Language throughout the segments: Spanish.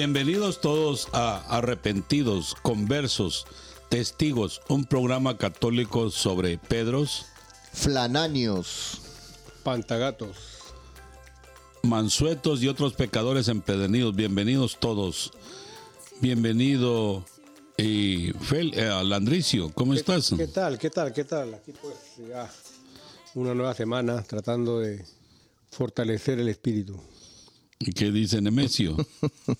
Bienvenidos todos a Arrepentidos, Conversos, Testigos, un programa católico sobre Pedros, Flananios. Pantagatos. mansuetos y otros pecadores empedernidos. Bienvenidos todos. Bienvenido y Fel, eh, Landricio, ¿cómo ¿Qué- estás? ¿Qué tal? ¿Qué tal? ¿Qué tal? Aquí pues ya una nueva semana tratando de fortalecer el espíritu. ¿Y qué dice Nemesio?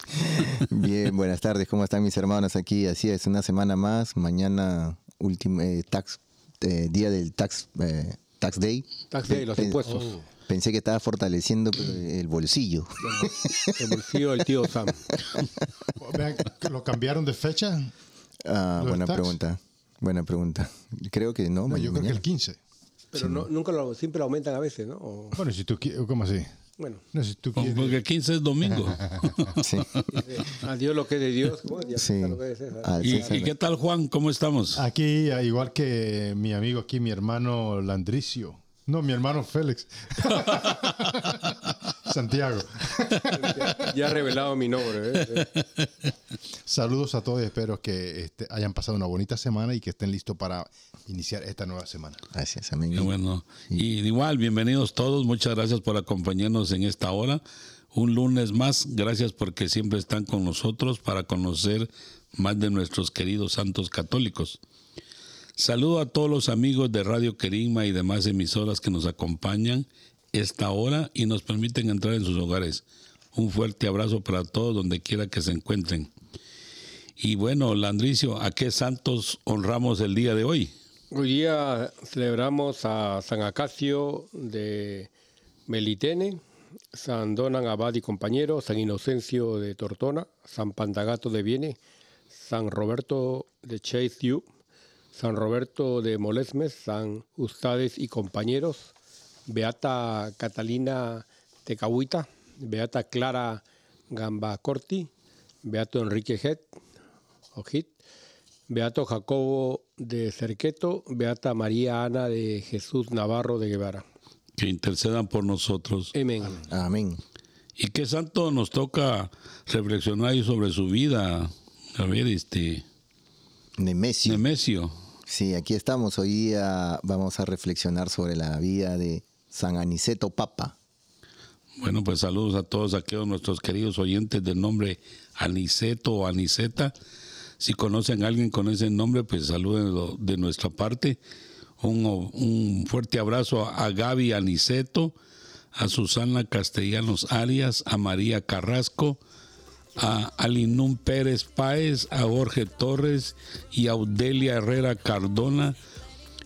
Bien, buenas tardes, ¿cómo están mis hermanos aquí? Así es, una semana más, mañana último eh, tax, eh, día del tax, eh, tax day. Tax day, los impuestos. Pensé que estaba fortaleciendo el bolsillo. El bolsillo del tío Sam. ¿Lo cambiaron de fecha? Ah, ¿Los buena tax? pregunta, buena pregunenta. Creo que no, No, yo creo que el 15. Pero no, nunca lo, siempre lo aumentan a veces, ¿no? O- Bueno, si tú quieres, ¿cómo así? Bueno, No, si tú quieres. Porque el 15 es domingo. Sí, a Dios lo que es de Dios, sí. está lo que es César. Al ¿Y, César. y qué tal, Juan? ¿Cómo estamos? Aquí, ah, igual que mi amigo aquí, mi hermano Landricio. No, mi hermano Félix. Santiago. Ya ha revelado mi nombre. ¿eh? Saludos a todos y espero que este, hayan pasado una bonita semana y que estén listos para iniciar esta nueva semana. Gracias. Qué bueno. Y igual, bienvenidos todos. Muchas gracias por acompañarnos en esta hora. Un lunes más. Gracias porque siempre están con nosotros para conocer más de nuestros queridos santos católicos. Saludo a todos los amigos de Radio Querigma y demás emisoras que nos acompañan esta hora y nos permiten entrar en sus hogares. Un fuerte abrazo para todos donde quiera que se encuentren. Y bueno, Landricio, ¿a qué santos honramos el día de hoy? Hoy día celebramos a San Acacio de Melitene, San Donan Abad y compañero, San Inocencio de Tortona, San Pantagato de Viene, San Roberto de Chase San Roberto de Molesmes, San Ustades y compañeros, Beata Catalina Tecahuita, Beata Clara Gambacorti, Beato Enrique Het, Ojit, Beato Jacobo de Cerqueto, Beata María Ana de Jesús Navarro de Guevara. Que intercedan por nosotros. Amén. Amén. ¿Y qué santo nos toca reflexionar sobre su vida? A ver, este, Nemesio. Nemesio. Sí, aquí estamos. Hoy día vamos a reflexionar sobre la vida de San Aniceto Papa. Bueno, pues saludos a todos aquellos nuestros queridos oyentes del nombre Aniceto o Aniceta. Si conocen a alguien con ese nombre, pues salúdenlo de nuestra parte. Un, un fuerte abrazo a Gaby Aniceto, a Susana Castellanos Arias, a María Carrasco, a Alinún Pérez Páez, a Jorge Torres y a Audelia Herrera Cardona.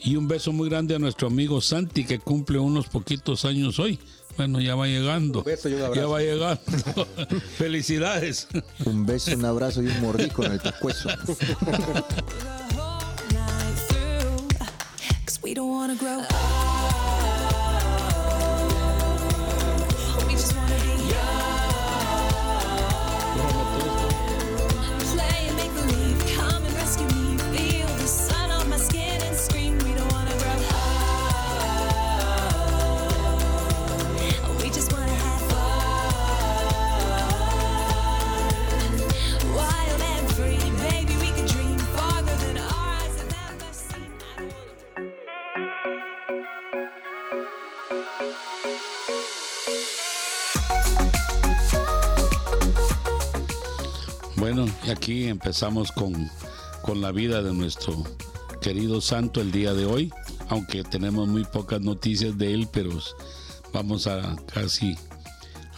Y un beso muy grande a nuestro amigo Santi que cumple unos poquitos años hoy. Bueno, ya va llegando. Un beso y un ya abrazo. va llegando. Felicidades. Un beso, un abrazo y un mordisco en el pescuezo. empezamos con, con la vida de nuestro querido santo el día de hoy, aunque tenemos muy pocas noticias de él, pero vamos a casi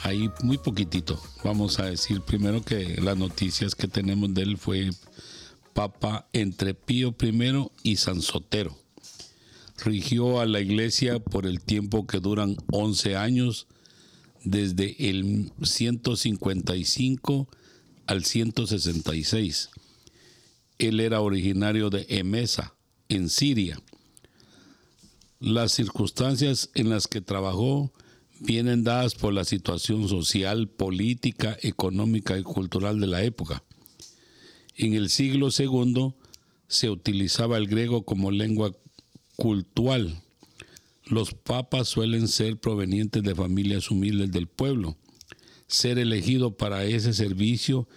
ahí muy poquitito. Vamos a decir primero que las noticias que tenemos de él fue Papa entre Pío I y San Sotero. Rigió a la iglesia por el tiempo que duran 11 años, desde el 155 al 166. Él era originario de Emesa, en Siria. Las circunstancias en las que trabajó vienen dadas por la situación social, política, económica y cultural de la época. En el siglo II se utilizaba el griego como lengua cultural. Los papas suelen ser provenientes de familias humildes del pueblo ser elegido para ese servicio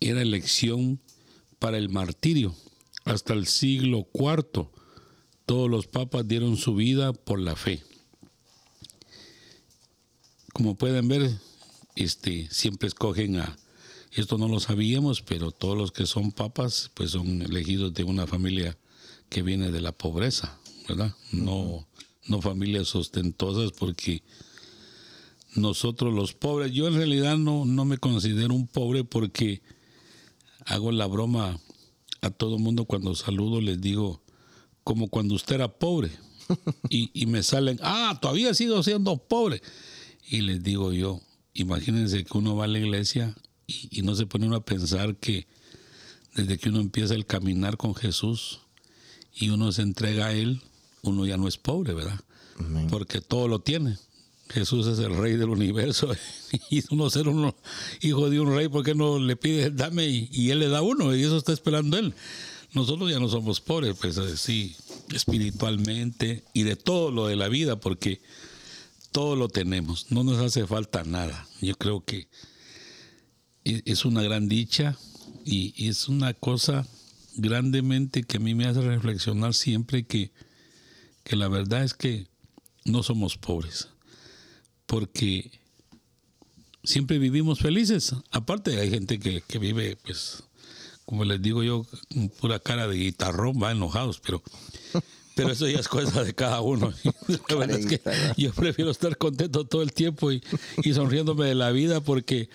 era elección para el martirio. Hasta el siglo IV, todos los papas dieron su vida por la fe. Como pueden ver, este, siempre escogen a, esto no lo sabíamos, pero todos los que son papas, pues son elegidos de una familia que viene de la pobreza, ¿verdad? No, no familias ostentosas porque nosotros los pobres. Yo en realidad no, no me considero un pobre porque hago la broma a todo mundo cuando saludo, les digo, como cuando usted era pobre. Y, y me salen, ah, todavía sigo siendo pobre. Y les digo yo, imagínense que uno va a la iglesia y, y no se pone uno a pensar que desde que uno empieza el caminar con Jesús y uno se entrega a Él, uno ya no es pobre, ¿verdad? Amén. Porque todo lo tiene. Jesús es el rey del universo y uno ser uno hijo de un rey, ¿por qué no le pide dame y, y él le da uno y eso está esperando él? Nosotros ya no somos pobres, pues eh, sí, espiritualmente y de todo lo de la vida, porque todo lo tenemos, no nos hace falta nada. Yo creo que e- es una gran dicha y es una cosa grandemente que a mí me hace reflexionar siempre que, que la verdad es que no somos pobres porque siempre vivimos felices. Aparte hay gente que, que vive, pues, como les digo yo, con pura cara de guitarrón, va enojados, pero, pero eso ya es cosa de cada uno. La verdad es que yo prefiero estar contento todo el tiempo y, y sonriéndome de la vida porque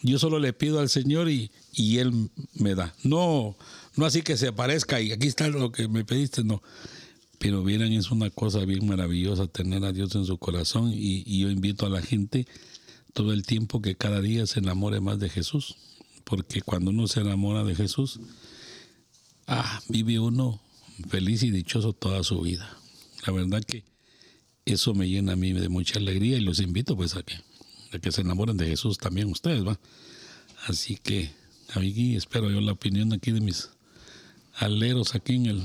yo solo le pido al Señor y, y Él me da. No, no así que se aparezca y aquí está lo que me pediste, no. Pero vieran, es una cosa bien maravillosa tener a Dios en su corazón y, yo invito a la gente todo el tiempo que cada día se enamore más de Jesús. Porque cuando uno se enamora de Jesús, ah, vive uno feliz y dichoso toda su vida. La verdad que eso me llena a mí de mucha alegría y los invito pues a que, a que se enamoren de Jesús también ustedes, ¿va? Así que aquí espero yo la opinión aquí de mis aleros aquí en el,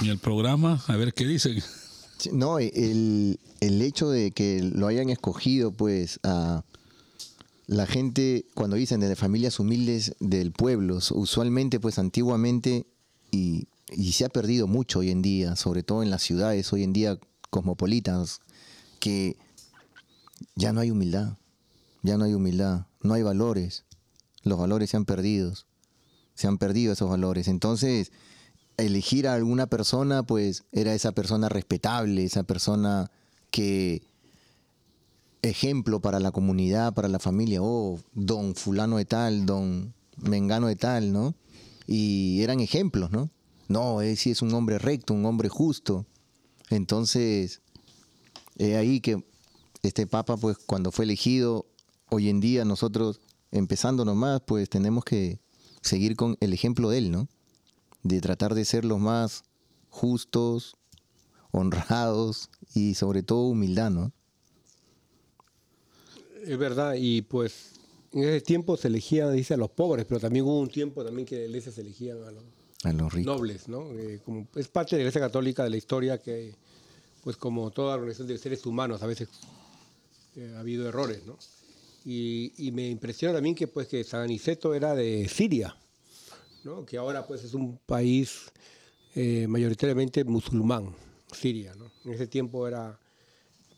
en el programa, a ver qué dicen. No, el, el hecho de que lo hayan escogido, pues, a la gente, cuando dicen de familias humildes del pueblo, usualmente, pues, antiguamente, y, y se ha perdido mucho hoy en día, sobre todo en las ciudades, hoy en día cosmopolitas, que ya no hay humildad, ya no hay humildad, no hay valores, los valores se han perdido, se han perdido esos valores. Entonces, elegir a alguna persona, pues era esa persona respetable, esa persona que ejemplo para la comunidad, para la familia, oh, don fulano de tal, don mengano de tal, ¿no? Y eran ejemplos, ¿no? No, él sí es un hombre recto, un hombre justo. Entonces, es ahí que este papa, pues cuando fue elegido, hoy en día nosotros, empezando nomás, pues tenemos que seguir con el ejemplo de él, ¿no? De tratar de ser los más justos, honrados y sobre todo humildad, ¿no? Es verdad, y pues en ese tiempo se elegían, dice, a los pobres, pero también hubo un tiempo también que la iglesia se elegían a los A los ricos. nobles, ¿no? Eh, como es parte de la iglesia católica de la historia que, pues como toda organización de seres humanos, a veces eh, ha habido errores, ¿no? Y, y me impresiona también que, pues, que San Aniceto era de Siria, ¿no? Que ahora, pues, es un país eh, mayoritariamente musulmán, Siria, ¿no? En ese tiempo era,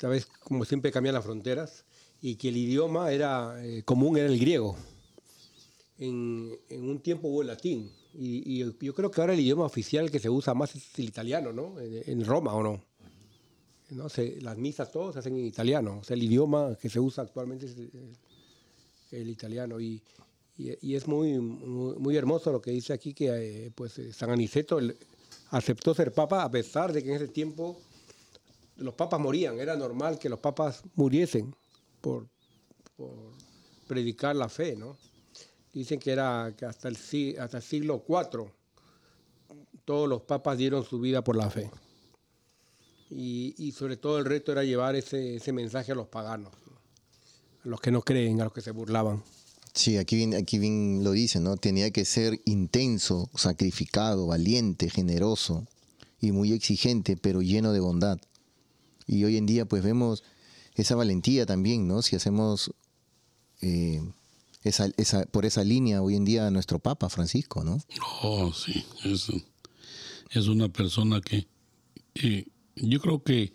vez, como siempre cambian las fronteras, y que el idioma era eh, común era el griego. En, en un tiempo hubo el latín, y, y yo- creo que ahora el idioma oficial que se usa más es el italiano, ¿no? En, en Roma, ¿o no? ¿no? Las misas todos se hacen en italiano. O sea, el idioma que se usa actualmente es el, el italiano. Y, y- es muy, muy, hermoso lo que dice aquí, que eh, pues, eh, San Aniceto aceptó ser papa a pesar de que en ese tiempo los papas morían. Era normal que los papas muriesen por, predicar la fe, ¿no? Dicen que era que hasta el, hasta el siglo IV todos los papas dieron su vida por la fe. Y, sobre todo el reto era llevar ese, mensaje a los paganos, ¿no? a los que no creen, a los que se burlaban. Sí, aquí bien, aquí bien lo dice, ¿no? Tenía que ser intenso, sacrificado, valiente, generoso y muy exigente, pero lleno de bondad. Y hoy en día, pues vemos esa valentía también, ¿no? Si hacemos eh, esa, esa, por esa línea hoy en día nuestro Papa Francisco, ¿no? Oh, sí, es, es una persona que eh, yo creo que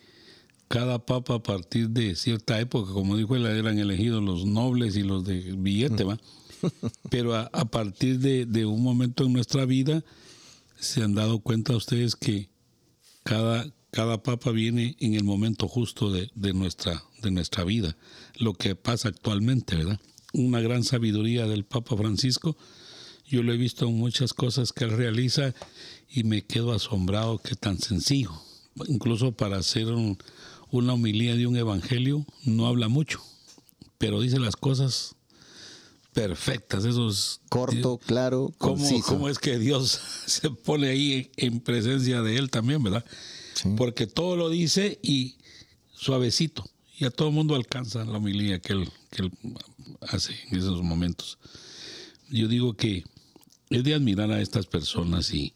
cada papa a partir de cierta época, como dijo él, eran elegidos los nobles y los de billete, ¿va? Pero a, a partir de, de un momento en nuestra vida se han dado cuenta ustedes que cada, cada papa viene en el momento justo de, de nuestra, de nuestra vida, lo que pasa actualmente, ¿verdad? Una gran sabiduría del Papa Francisco. Yo lo he visto en muchas cosas que él realiza y me quedo asombrado que tan sencillo. Incluso para hacer un- una homilía de un evangelio no habla mucho, pero dice las cosas perfectas. Eso es Corto, claro, ¿Cómo, conciso. cómo es que Dios se pone ahí en presencia de Él también, verdad? Sí. Porque todo lo dice y suavecito. Y a todo el mundo alcanza la homilía que él, que él hace en esos momentos. Yo digo que es de admirar a estas personas y,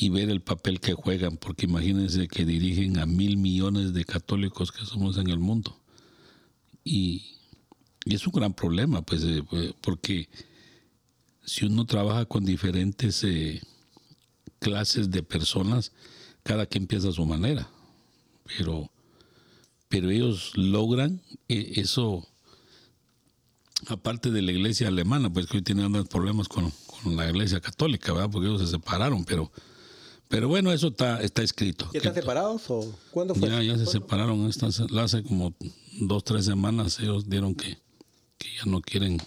y ver el papel que juegan, porque imagínense que dirigen a mil millones de católicos que somos en el mundo. Y, y es un gran problema, pues, eh, pues, porque si uno trabaja con diferentes eh, clases de personas, cada quien piensa a su manera. Pero, pero ellos logran eh, eso, aparte de la iglesia alemana, pues que hoy tienen problemas con, con la iglesia católica, ¿verdad? Porque ellos se separaron, pero, pero bueno, eso está, está escrito. ¿Ya están separados o cuándo fue? ya, ya se ¿Cuándo? separaron. Hace como dos, tres semanas ellos dieron que, que ya no quieren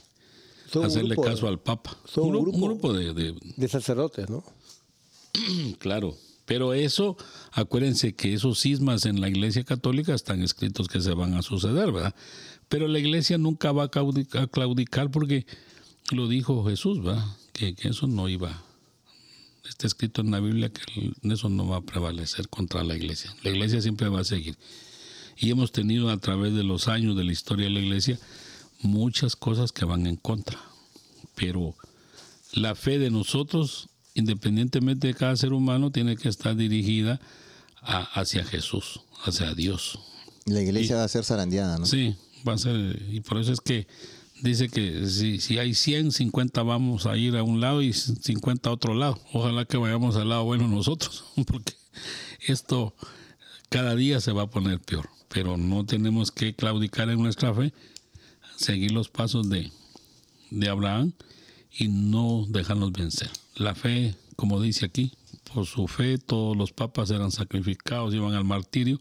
hacerle grupo caso al Papa. son un un, gru- grupo- un grupo de, de- De sacerdotes, ¿no? Claro. Pero eso, acuérdense que esos sismas en la iglesia católica están escritos que se van a suceder, ¿verdad? Pero la iglesia nunca va a claudicar porque lo dijo Jesús, ¿verdad? Que, que eso no iba. Está escrito en la Biblia que eso no va a prevalecer contra la iglesia. La iglesia siempre va a seguir. Y hemos tenido a través de los años de la historia de la iglesia muchas cosas que van en contra. Pero la fe de nosotros, independientemente de cada ser humano, tiene que estar dirigida a- hacia Jesús, hacia Dios. La iglesia va a ser zarandeada, ¿no? Sí, va a ser, y por eso es que dice que si, si hay 100, 50 vamos a ir a un lado y 50 a otro lado. Ojalá que vayamos al lado bueno nosotros, porque esto cada día se va a poner peor. Pero no tenemos que claudicar en nuestra fe, seguir los pasos de, de Abraham y no dejarnos vencer. La fe, como dice aquí, por su fe todos los papas eran sacrificados, iban al martirio,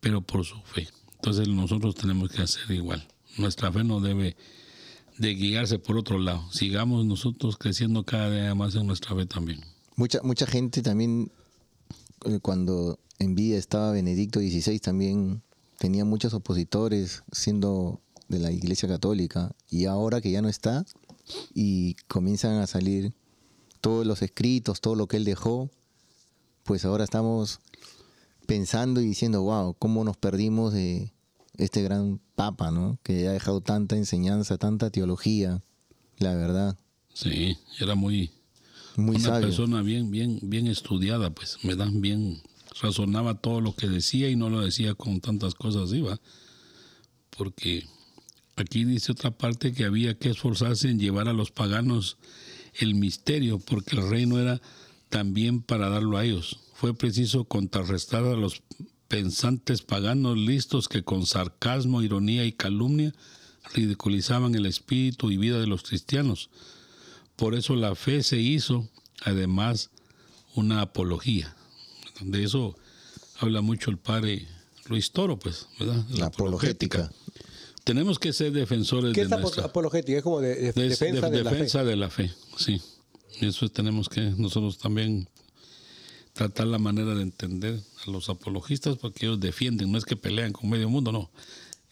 pero por su fe. Entonces nosotros tenemos que hacer igual. Nuestra fe no debe de guiarse por otro lado. Sigamos nosotros creciendo cada día más en nuestra fe también. Mucha, mucha gente también, eh, cuando en vida estaba Benedicto XVI, también tenía muchos opositores siendo de la Iglesia Católica. Y ahora que ya no está, y comienzan a salir todos los escritos, todo lo que él dejó, pues ahora estamos pensando y diciendo, wow, cómo nos perdimos de este gran papa, ¿no? Que ha dejado tanta enseñanza, tanta teología, la verdad, Sí, era muy, muy una sabio. persona bien, bien, bien estudiada, pues, me dan bien, razonaba todo lo que decía y no lo decía con tantas cosas, iba. Porque aquí dice otra parte que había que esforzarse en llevar a los paganos el misterio, porque el reino era también para darlo a ellos. Fue preciso contrarrestar a los pensantes paganos listos que con sarcasmo, ironía y calumnia ridiculizaban el espíritu y vida de los cristianos. Por eso la fe se hizo, además, una apología. De eso habla mucho el padre Luis Toro, pues, ¿verdad? La apologética. Tenemos que ser defensores ¿Qué de nuestra apologética? Es como de, de- de- defensa de- de, la defensa fe. de la fe, sí. Eso tenemos que nosotros también tratar la manera de entender a los apologistas porque ellos defienden, no es que pelean con medio mundo, no.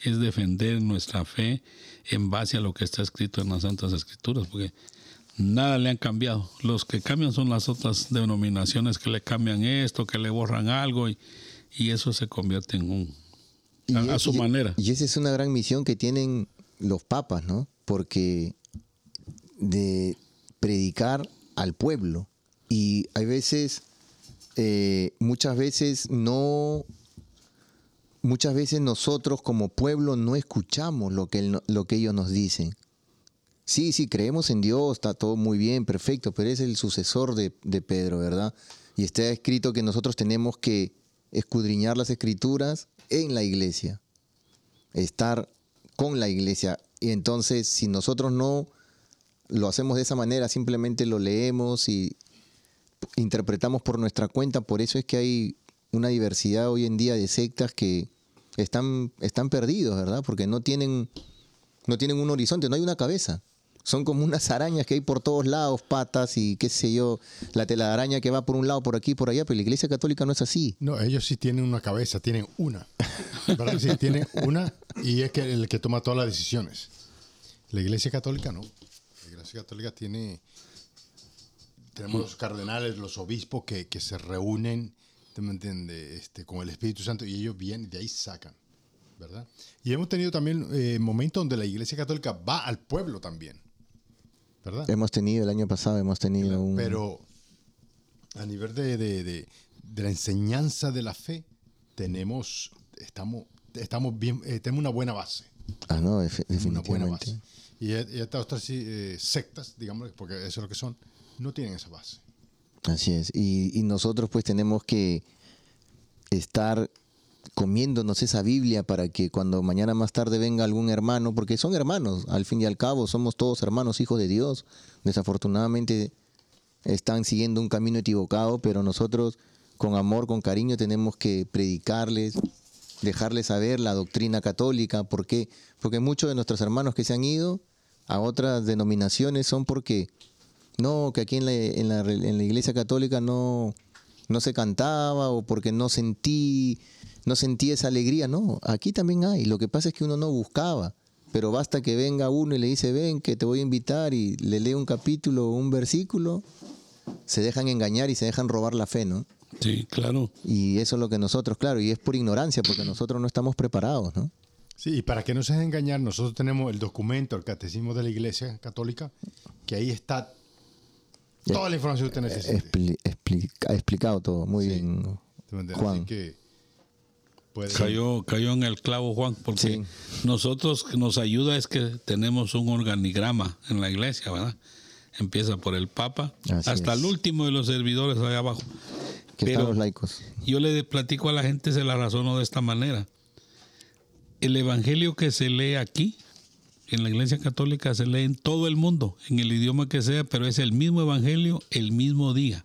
Es defender nuestra fe en base a lo que está escrito en las Santas Escrituras, porque nada le han cambiado. Los que cambian son las otras denominaciones que le cambian esto, que le borran algo y, y eso se convierte en un... Y a- su y- manera. Y esa es una gran misión que tienen los papas, ¿no? Porque de predicar al pueblo. Y hay veces, eh, muchas veces no, muchas veces nosotros como pueblo no escuchamos lo que, lo que ellos nos dicen. Sí, sí, creemos en Dios, está todo muy bien, perfecto, pero es el sucesor de, de Pedro, ¿verdad? Y está escrito que nosotros tenemos que escudriñar las escrituras en la iglesia, estar con la iglesia. Y entonces, si nosotros no lo hacemos de esa manera, simplemente lo leemos y interpretamos por nuestra cuenta, por eso es que hay una diversidad hoy en día de sectas que están, están perdidos, ¿verdad? Porque no tienen, no tienen un horizonte, no hay una cabeza. Son como unas arañas que hay por todos lados, patas y qué sé yo, la telaraña que va por un lado, por aquí, por allá, pero la iglesia católica no es así. No, ellos sí tienen una cabeza, tienen una. ¿Verdad? Sí, tienen una y es que el que toma todas las decisiones. La Iglesia Católica no. La Iglesia Católica tiene. Tenemos los cardenales, los obispos que, que se reúnen ¿te me entiende? Este, con el Espíritu Santo y ellos vienen y de ahí sacan. ¿Verdad? Y hemos tenido también eh, momentos donde la Iglesia Católica va al pueblo también. ¿Verdad? Hemos tenido, el año pasado hemos tenido un... Pero a nivel de, de- de- de la enseñanza de la fe, tenemos, estamos, estamos bien, eh, tenemos una buena base. Ah, no, def- Tenemos una buena definitivamente. base. Y, e- y estas otras eh, sectas, digamos, porque eso es lo que son, no tienen esa base. Así es. Y, nosotros pues tenemos que estar comiéndonos esa Biblia para que cuando mañana más tarde venga algún hermano, porque son hermanos, al fin y al cabo somos todos hermanos, hijos de Dios. Desafortunadamente están siguiendo un camino equivocado, pero nosotros con amor, con cariño tenemos que predicarles, dejarles saber la doctrina católica. ¿Por qué? Porque muchos de nuestros hermanos que se han ido a otras denominaciones son porque no, que aquí en la, en la, en la iglesia católica no, no se cantaba o porque no sentí, no sentí esa alegría. No, aquí también hay. Lo que pasa es que uno no buscaba. Pero basta que venga uno y le dice, ven, que te voy a invitar y le lee un capítulo o un versículo, se dejan engañar y se dejan robar la fe, ¿no? Sí, claro. Y eso es lo que nosotros, claro, y es por ignorancia, porque nosotros no estamos preparados, ¿no? Sí, y para que no se dejen engañar, nosotros tenemos el documento, el catecismo de la Iglesia Católica, que ahí está toda la información que usted necesita. Expli- explica- ha explicado todo, muy Sí. bien. Juan. Así que puede- Cayó, cayó en el clavo Juan, porque Sí. nosotros que nos ayuda es que tenemos un organigrama en la iglesia, ¿verdad? Empieza por el Papa Así hasta es. el último de los servidores allá abajo. que Pero- están los laicos. Yo le platico a la gente, se la razono de esta manera. El evangelio que se lee aquí, en la iglesia católica, se lee en todo el mundo, en el idioma que sea, pero es el mismo evangelio el mismo día.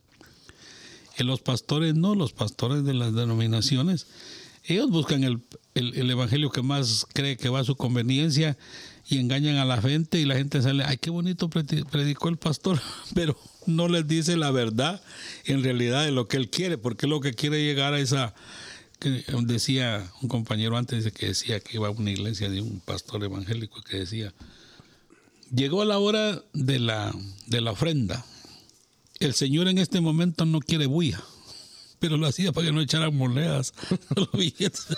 En los pastores no, los pastores de las denominaciones Ellos buscan el, el- el evangelio que más cree que va a su conveniencia y engañan a la gente y la gente sale, ay, qué bonito predi- predicó el pastor, pero no les dice la verdad en realidad de lo que él quiere, porque lo que quiere llegar a esa, que decía un compañero antes que decía que iba a una iglesia de un pastor evangélico que decía, llegó la hora de la, de la ofrenda. El Señor en este momento no quiere bulla, pero lo hacía para que no echaran monedas. los billetes.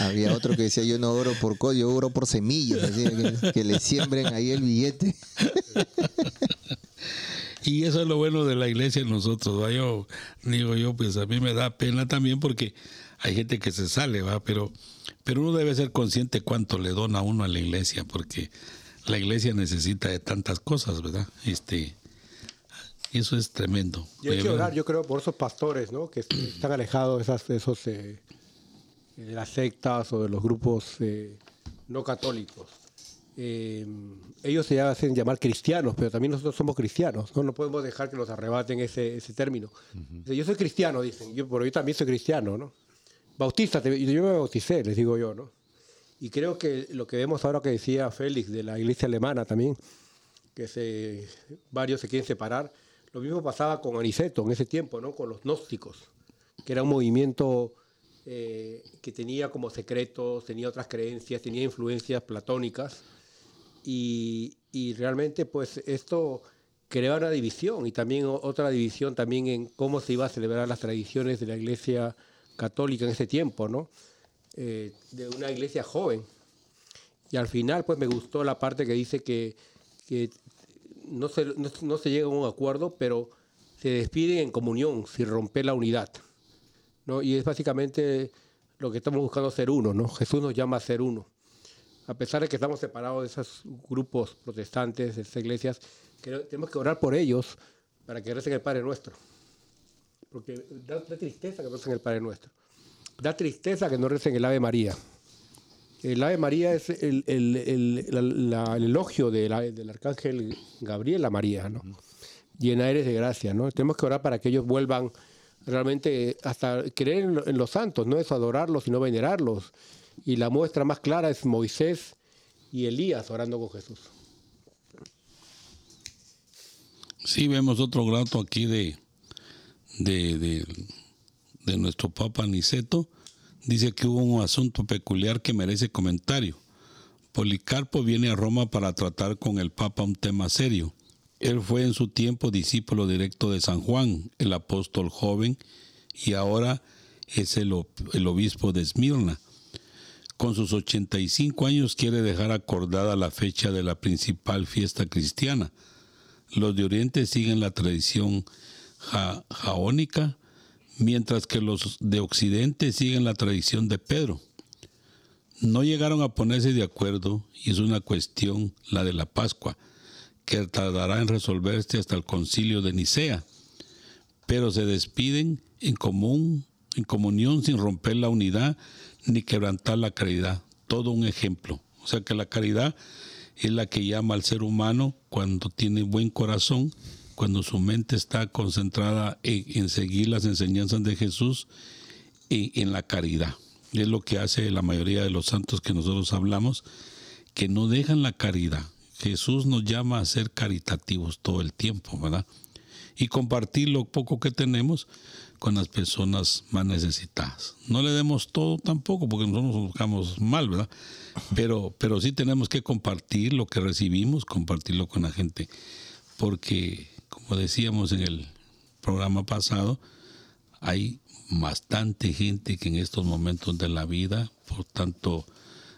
Había otro que decía, yo no oro por código, yo oro por semillas, que, que le siembren ahí el billete. Y eso es lo bueno de la iglesia en nosotros. ¿va? Yo digo yo, pues a mí me da pena también porque hay gente que se sale, va, pero pero uno debe ser consciente cuánto le dona uno a la iglesia, porque la iglesia necesita de tantas cosas, ¿verdad? Este, eso es tremendo. Y hay que Eh, orar, yo creo, por esos pastores, ¿no? Que están alejados de esas, de esos, eh, de las sectas o de los grupos eh, no católicos. Eh, ellos se hacen llamar cristianos, pero también nosotros somos cristianos, ¿no? No podemos dejar que nos arrebaten ese, ese término. Dice, Yo soy cristiano, dicen, yo, pero yo también soy cristiano, ¿no? Bautízate, yo me bauticé, les digo yo, ¿no? Y creo que lo que vemos ahora que decía Félix de la iglesia alemana también, que se, varios se quieren separar. Lo mismo pasaba con Aniceto en ese tiempo, ¿no? con los gnósticos, que era un movimiento eh, que tenía como secretos, tenía otras creencias, tenía influencias platónicas. Y, y realmente pues esto creó una división y también otra división también en cómo se iba a celebrar las tradiciones de la iglesia católica en ese tiempo, ¿no? Eh, de una iglesia joven. Y al final, pues me gustó la parte que dice que, que no, se, no, no se llega a un acuerdo, pero se despiden en comunión, sin romper la unidad. ¿no? Y es básicamente lo que estamos buscando ser uno, ¿no? Jesús nos llama a ser uno. A pesar de que estamos separados de esos grupos protestantes, de esas iglesias, que tenemos que orar por ellos para que recen el Padre Nuestro. Porque da, da tristeza que no recen el Padre Nuestro. Da tristeza que no recen el Ave María. El Ave María es el, el- el- la- la- el elogio de la- del arcángel Gabriel a María, ¿no? Llena eres de gracia, ¿no? Tenemos que orar para que ellos vuelvan realmente hasta creer en los santos, no es adorarlos, sino venerarlos. Y la muestra más clara es Moisés y Elías orando con Jesús. Sí, vemos otro grato aquí de, de, de, nuestro Papa Niceto. Dice que hubo un asunto peculiar que merece comentario. Policarpo viene a Roma para tratar con el Papa un tema serio. Él fue en su tiempo discípulo directo de San Juan, el apóstol joven, y ahora es el, el obispo de Esmirna. Con sus 85 años quiere dejar acordada la fecha de la principal fiesta cristiana. Los de Oriente siguen la tradición ja- jaónica, mientras que los de Occidente siguen la tradición de Pedro. No llegaron a ponerse de acuerdo y es una cuestión, la de la Pascua, que tardará en resolverse hasta el concilio de Nicea, pero se despiden en común, en comunión sin romper la unidad ni quebrantar la caridad. Todo un ejemplo. O sea que la caridad es la que llama al ser humano cuando tiene buen corazón, cuando su mente está concentrada en, seguir las enseñanzas de Jesús en, en la caridad. Es lo que hace la mayoría de los santos que nosotros hablamos, que no dejan la caridad. Jesús nos llama a ser caritativos todo el tiempo, ¿verdad? Y compartir lo poco que tenemos con las personas más necesitadas. No le demos todo tampoco, porque nosotros nos buscamos mal, ¿verdad? Pero, pero sí tenemos que compartir lo que recibimos, compartirlo con la gente. Porque, como decíamos en el programa pasado, hay bastante gente que en estos momentos de la vida, por tanto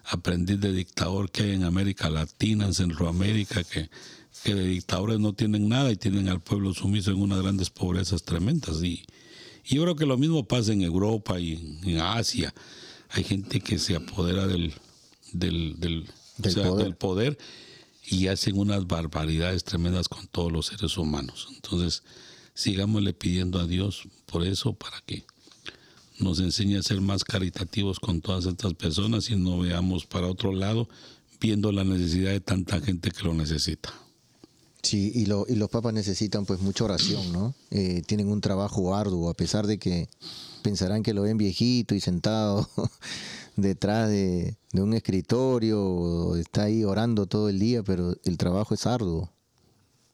aprendiz de dictador que hay en América Latina, en Centroamérica, que, que de dictadores no tienen nada y tienen al pueblo sumiso en unas grandes pobrezas tremendas. Y, y yo creo que lo mismo pasa en Europa y en, en Asia. Hay gente que se apodera del, del, del, o Del sea, poder. del poder y hacen unas barbaridades tremendas con todos los seres humanos. Entonces, sigámosle pidiendo a Dios por eso, para que nos enseñe a ser más caritativos con todas estas personas y no veamos para otro lado viendo la necesidad de tanta gente que lo necesita. Sí, y, lo- y los papas necesitan pues mucha oración, ¿no? Eh, tienen un trabajo arduo, a pesar de que pensarán que lo ven viejito y sentado detrás de, un escritorio, está ahí orando todo el día, pero el trabajo es arduo.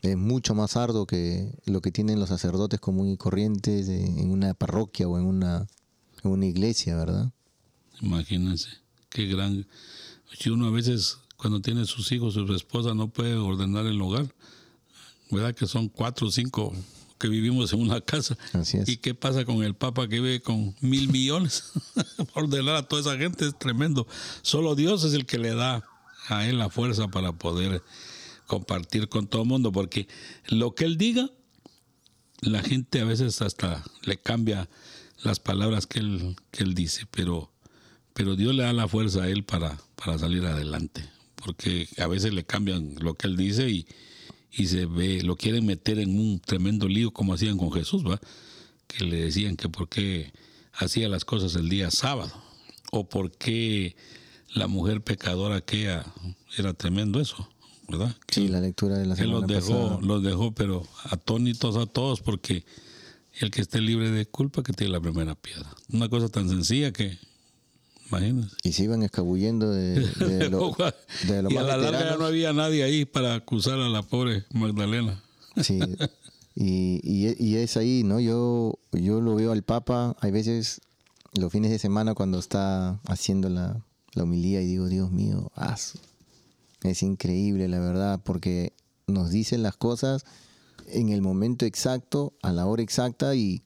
Es mucho más arduo que lo que tienen los sacerdotes comunes y corrientes en en una parroquia o en una, en una iglesia, ¿verdad? Imagínense, qué gran... Si uno a veces, cuando tiene sus hijos, su esposa no puede ordenar el hogar, ¿verdad? Que son cuatro o cinco que vivimos en una casa. Así es. ¿Y qué pasa con el Papa que vive con mil millones? Ordenar a toda esa gente es tremendo. Solo Dios es el que le da a él la fuerza para poder compartir con todo el mundo, porque lo que él diga, la gente a veces hasta le cambia las palabras que él, que él dice, pero, pero Dios le da la fuerza a él para, para salir adelante, porque a veces le cambian lo que él dice y, y se ve, lo quieren meter en un tremendo lío como hacían con Jesús, ¿va? Que le decían que por qué hacía las cosas el día sábado, o por qué la mujer pecadora aquella era tremendo eso, ¿verdad? Que, Sí, la lectura de la que los semana dejó, pasada. los dejó, pero atónitos a todos, porque el que esté libre de culpa que tiene la primera piedra. Una cosa tan sencilla que, imagínense. Y se iban escabullendo de, de lo, de y a la larga ya no había nadie ahí para acusar a la pobre Magdalena. Sí, y, y, y es ahí, ¿no? Yo, yo lo veo al Papa, hay veces los fines de semana cuando está haciendo la, la y digo, Dios mío, su- es increíble la verdad, porque nos dicen las cosas en el momento exacto, a la hora exacta y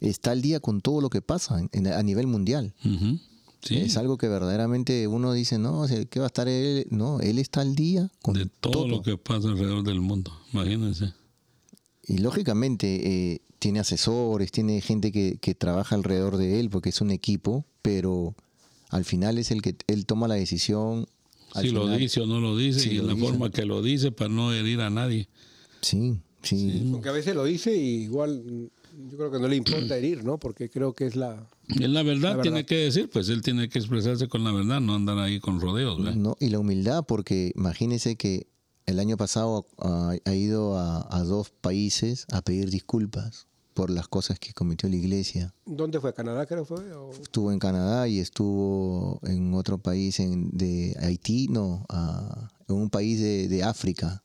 está al día con todo lo que pasa en- en- a nivel mundial. Ujú. Sí, Es algo que verdaderamente uno dice, no, ¿qué va a estar él? No, él está al día con de todo, todo. lo que pasa alrededor del mundo, imagínense. Y lógicamente eh, tiene asesores, tiene gente que, que trabaja alrededor de él porque es un equipo, pero al final es el que él toma la decisión. al Si lo dice o no lo dice, Sí, y lo la dice. forma que lo dice para no herir a nadie. Sí, sí. Aunque a veces lo dice y igual yo creo que no le importa herir, ¿no? Porque creo que es la... Es la verdad, La verdad. tiene que decir, pues él tiene que expresarse con la verdad, no andar ahí con rodeos. ¿verdad? No, y la humildad, porque imagínese que el año pasado ah, ha ido a, a dos países a pedir disculpas por las cosas que cometió la iglesia. ¿Dónde fue? ¿Canadá creo fue? ¿O- Estuvo en Canadá y estuvo en otro país en, de Haití, no, ah, en un país de, de África.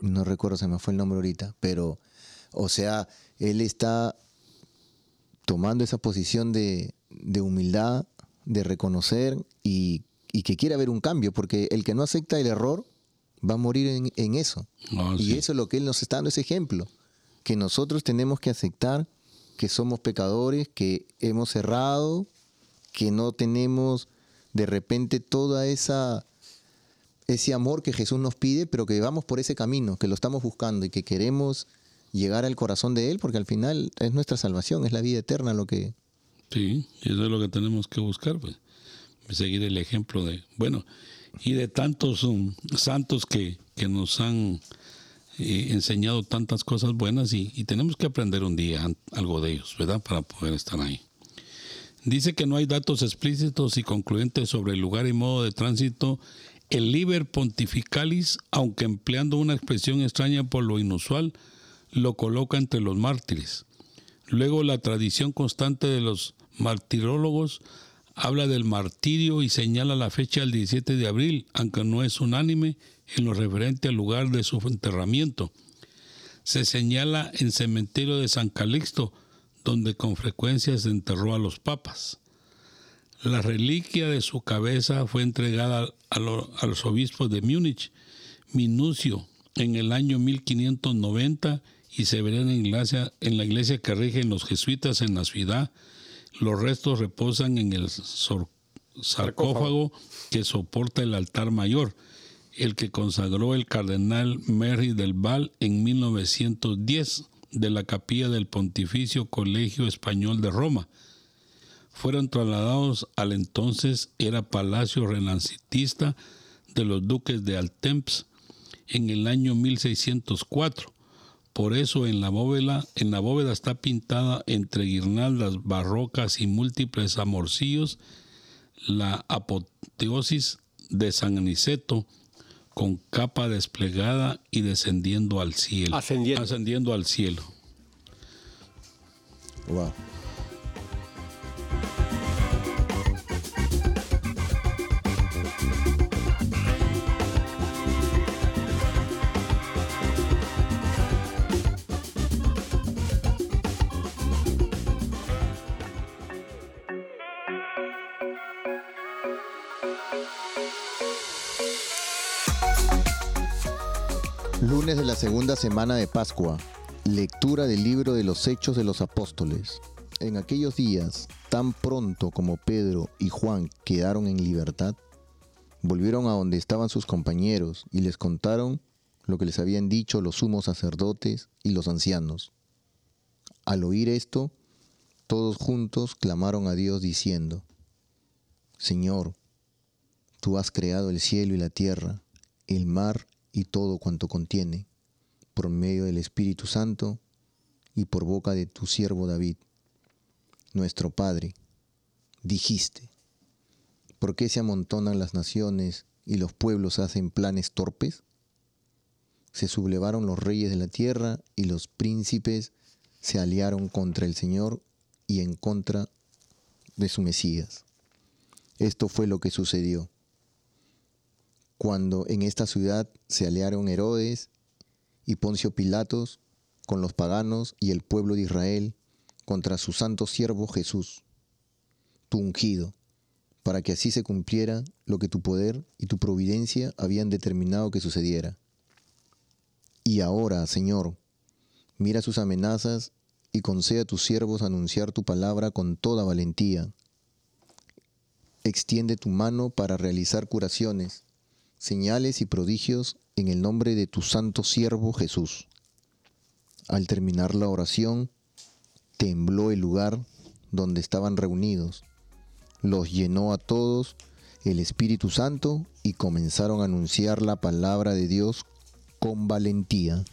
No recuerdo, se me fue el nombre ahorita, pero, o sea, él está tomando esa posición de, de humildad, de reconocer y, y que quiere haber un cambio, porque el que no acepta el error va a morir en, en eso. Ah, y sí. eso es lo que él nos está dando ese ejemplo, que nosotros tenemos que aceptar que somos pecadores, que hemos errado, que no tenemos de repente toda esa ese amor que Jesús nos pide, pero que vamos por ese camino, que lo estamos buscando y que queremos llegar al corazón de Él, porque al final es nuestra salvación, es la vida eterna lo que... Sí, eso es lo que tenemos que buscar, pues, seguir el ejemplo de, bueno, y de tantos um, santos que, que nos han eh, enseñado tantas cosas buenas y, y tenemos que aprender un día algo de ellos, ¿verdad? Para poder estar ahí. Dice que no hay datos explícitos y concluyentes sobre el lugar y modo de tránsito. El Liber Pontificalis, aunque empleando una expresión extraña por lo inusual, lo coloca entre los mártires. Luego la tradición constante de los martirólogos habla del martirio y señala la fecha del 17 de abril, aunque no es unánime en lo referente al lugar de su enterramiento. Se señala en cementerio de San Calixto, donde con frecuencia se enterró a los papas. La reliquia de su cabeza fue entregada a, a los obispos de Múnich, Minucio, en el año 1590 y se verá en la iglesia, que rigen los jesuitas en la ciudad. Los restos reposan en el sor- sarcófago que soporta el altar mayor, el que consagró el cardenal Mary del Val en 1910 de la capilla del Pontificio Colegio Español de Roma fueron trasladados al entonces era palacio renacentista de los duques de Altemps en el año 1604. Por eso en la bóveda, en la bóveda está pintada entre guirnaldas barrocas y múltiples amorcillos la apoteosis de San Aniceto, con capa desplegada y descendiendo al cielo. Ascendiendo. Ascendiendo al cielo. Wow. Lunes de la segunda semana de Pascua. Lectura del libro de los Hechos de los Apóstoles. En aquellos días, tan pronto como Pedro y Juan quedaron en libertad, volvieron a donde estaban sus compañeros y les contaron lo que les habían dicho los sumos sacerdotes y los ancianos. Al oír esto, todos juntos clamaron a Dios diciendo, Señor, tú has creado el cielo y la tierra, el mar y todo cuanto contiene, por medio del Espíritu Santo y por boca de tu siervo David, nuestro Padre. Dijiste, ¿por qué se amontonan las naciones y los pueblos hacen planes torpes? Se sublevaron los reyes de la tierra y los príncipes se aliaron contra el Señor y en contra de su Mesías. Esto fue lo que sucedió cuando en esta ciudad se aliaron Herodes y Poncio Pilatos con los paganos y el pueblo de Israel contra su santo siervo Jesús, tu ungido, para que así se cumpliera lo que tu poder y tu providencia habían determinado que sucediera. Y ahora, Señor, mira sus amenazas y concede a tus siervos anunciar tu palabra con toda valentía. Extiende tu mano para realizar curaciones señales y prodigios en el nombre de tu santo siervo Jesús. Al terminar la oración, tembló el lugar donde estaban reunidos, los llenó a todos el Espíritu Santo y comenzaron a anunciar la palabra de Dios con valentía.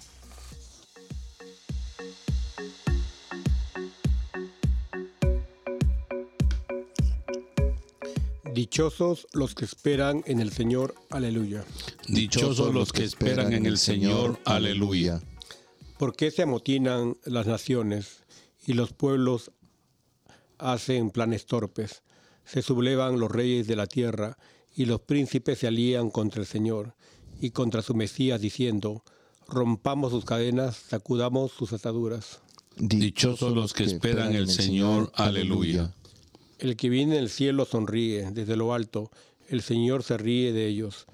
Dichosos los que esperan en el Señor. Aleluya. Dichosos los que esperan en el Señor. Aleluya. ¿Por qué se amotinan las naciones y los pueblos hacen planes torpes? Se sublevan los reyes de la tierra y los príncipes se alían contra el Señor y contra su Mesías diciendo, rompamos sus cadenas, sacudamos sus ataduras. Dichosos los que esperan en el Señor. Aleluya. El que viene del cielo sonríe desde lo alto, el Señor se ríe de ellos.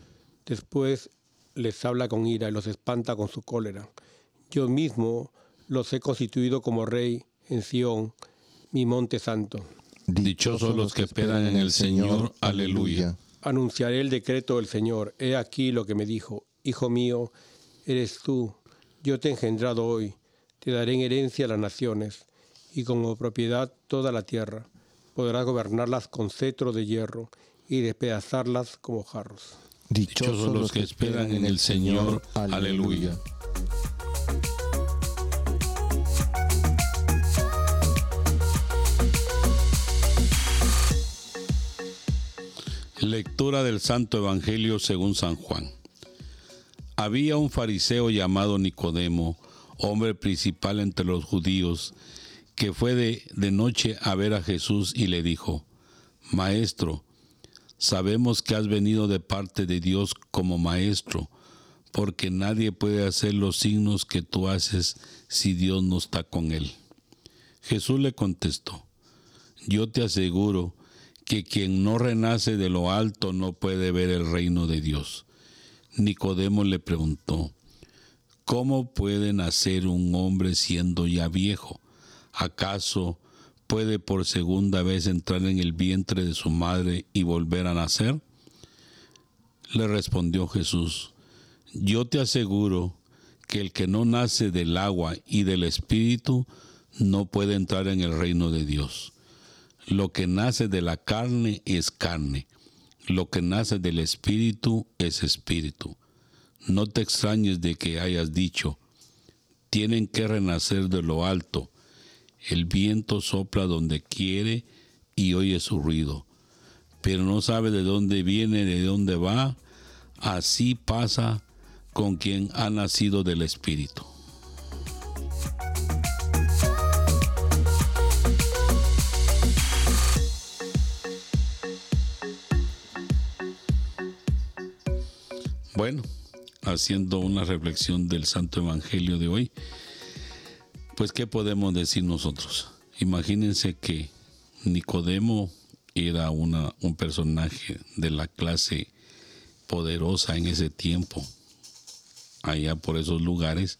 Después les habla con ira y los espanta con su cólera. Yo mismo los he constituido como rey en Sión, mi monte santo. Dichosos los que esperan en el Señor. Aleluya. Anunciaré el decreto del Señor. He aquí lo que me dijo. Hijo mío, eres tú. Yo te he engendrado hoy. Te daré en herencia las naciones y como propiedad toda la tierra. Podrás gobernarlas con cetro de hierro y despedazarlas como jarros. Dichosos los que esperan en el Señor. Aleluya. Lectura del Santo Evangelio según San Juan. Había un fariseo llamado Nicodemo, hombre principal entre los judíos, que fue de, de noche a ver a Jesús y le dijo, Maestro, sabemos que has venido de parte de Dios como maestro, porque nadie puede hacer los signos que tú haces si Dios no está con él. Jesús le contestó, yo te aseguro que quien no renace de lo alto no puede ver el reino de Dios. Nicodemo le preguntó, ¿cómo puede nacer un hombre siendo ya viejo? ¿Acaso puede por segunda vez entrar en el vientre de su madre y volver a nacer? Le respondió Jesús, yo te aseguro que el que no nace del agua y del espíritu no puede entrar en el reino de Dios. Lo que nace de la carne es carne, lo que nace del espíritu es espíritu. No te extrañes de que hayas dicho, tienen que renacer de lo alto. El viento sopla donde quiere y oye su ruido, pero no sabe de dónde viene, de dónde va. Así pasa con quien ha nacido del Espíritu. Bueno, haciendo una reflexión del Santo Evangelio de hoy, pues ¿qué podemos decir nosotros? Imagínense que Nicodemo era una, un personaje de la clase poderosa en ese tiempo, allá por esos lugares,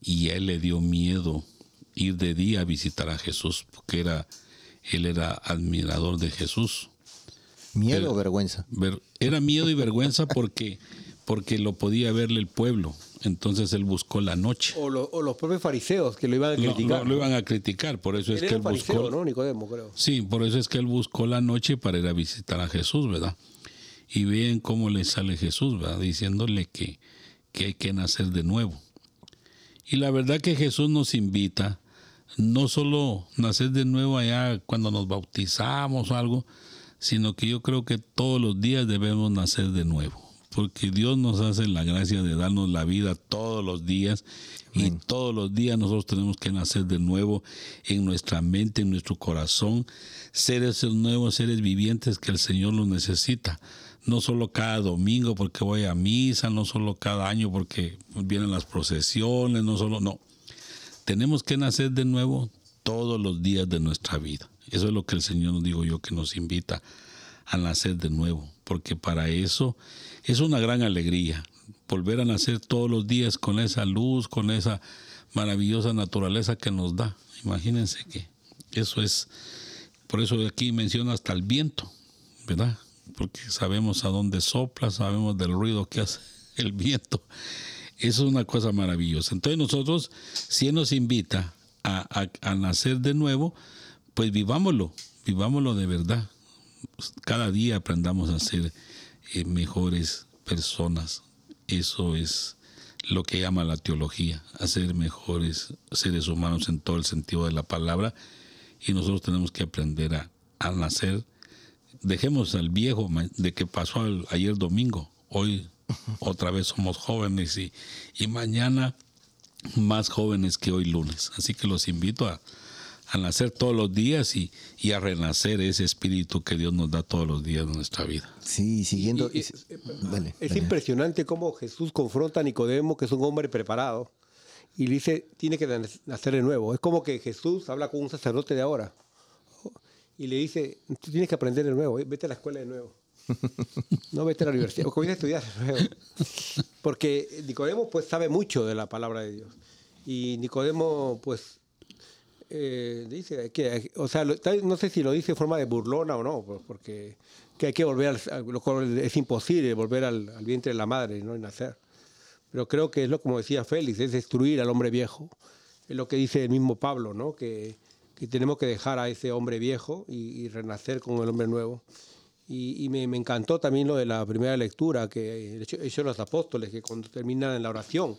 y a él le dio miedo ir de día a visitar a Jesús, porque era, él era admirador de Jesús. ¿Miedo o vergüenza? Ver- era miedo y vergüenza porque, porque lo podía verle el pueblo. Entonces él buscó la noche. O, lo- o los propios fariseos que lo iban a criticar. lo- lo iban a criticar, por eso es que era él fariseo, buscó. ¿no? Nicodemo, creo. Sí, por eso es que él buscó la noche para ir a visitar a Jesús, ¿verdad? Y vean cómo le sale Jesús, ¿verdad? Diciéndole que, que hay que nacer de nuevo. Y la verdad que Jesús nos invita no solo nacer de nuevo allá cuando nos bautizamos o algo, sino que yo creo que todos los días debemos nacer de nuevo. Porque Dios nos hace la gracia de darnos la vida todos los días y todos los días nosotros tenemos que nacer de nuevo en nuestra mente, en nuestro corazón, ser esos nuevos seres vivientes que el Señor los necesita. No solo cada domingo porque voy a misa, no solo cada año porque vienen las procesiones, no solo, no. Tenemos que nacer de nuevo todos los días de nuestra vida. Eso es lo que el Señor nos digo yo que nos invita a nacer de nuevo, porque para eso es una gran alegría volver a nacer todos los días con esa luz, con esa maravillosa naturaleza que nos da. Imagínense que eso es, por eso aquí menciona hasta el viento, ¿verdad? Porque sabemos a dónde sopla, sabemos del ruido que hace el viento. Eso es una cosa maravillosa. Entonces nosotros, si Él nos invita a, a- nacer de nuevo, pues vivámoslo, vivámoslo de verdad. Cada día aprendamos a ser eh, mejores personas. Eso es lo que llama la teología, a ser mejores seres humanos en todo el sentido de la palabra. Y nosotros tenemos que aprender a, a nacer. Dejemos al viejo de que pasó al- ayer domingo. Hoy otra vez somos jóvenes y, y mañana más jóvenes que hoy lunes. Así que los invito a, a nacer todos los días y, y a renacer ese espíritu que Dios nos da todos los días de nuestra vida. Sí, siguiendo. Y- y- y- dale, Es dale. impresionante cómo Jesús confronta a Nicodemo, que es un hombre preparado, y le dice, tiene que nacer de nuevo. Es como que Jesús habla con un sacerdote de ahora y le dice, tú tienes que aprender de nuevo, eh, vete a la escuela de nuevo. No vete a la universidad, o comienza a estudiar de nuevo. Porque Nicodemo pues sabe mucho de la palabra de Dios. Y Nicodemo pues eh, dice que, o sea, no sé si lo dice en forma de burlona o no, pues, porque que hay que volver, al, lo es imposible volver al, vientre de la madre ¿no? y nacer. Pero creo que es lo como decía Félix, es destruir al hombre viejo. Es lo que dice el mismo Pablo, ¿no? que, que tenemos que dejar a ese hombre viejo y, renacer con el hombre nuevo. Y, me, encantó también lo de la primera lectura, que hecho, hecho los apóstoles, que cuando terminan la oración,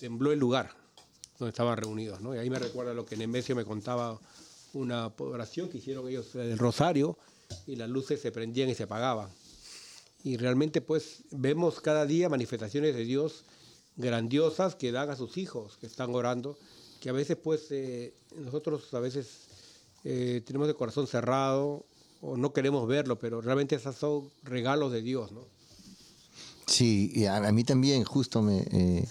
tembló el lugar donde estaban reunidos. ¿no? Y ahí me recuerda lo que Nemesio me contaba, una oración que hicieron ellos del rosario y las luces se prendían y se apagaban. Y realmente pues vemos cada día manifestaciones de Dios grandiosas que dan a sus hijos que están orando, que a veces pues eh, nosotros a veces eh, tenemos el corazón cerrado o no queremos verlo, pero realmente esos son regalos de Dios, ¿no? Sí, y a, mí también, justo me. eh,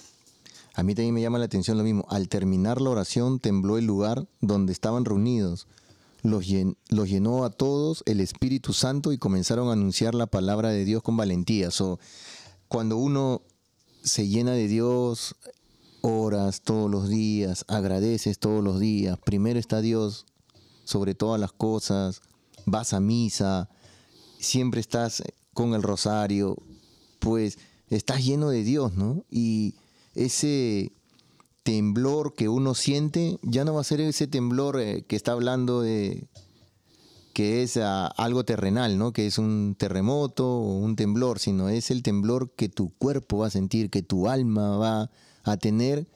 a mí también me llama la atención lo mismo. Al terminar la oración, tembló el lugar donde estaban reunidos. Los, llen- los llenó a todos el Espíritu Santo y comenzaron a anunciar la palabra de Dios con valentía. So, cuando uno se llena de Dios, oras todos los días, agradeces todos los días. Primero está Dios sobre todas las cosas. Vas a misa, siempre estás con el rosario, pues estás lleno de Dios, ¿no? Y ese temblor que uno siente ya no va a ser ese temblor eh, que está hablando de que es ah, algo terrenal, ¿no? Que es un terremoto o un temblor, sino es el temblor que tu cuerpo va a sentir, que tu alma va a tener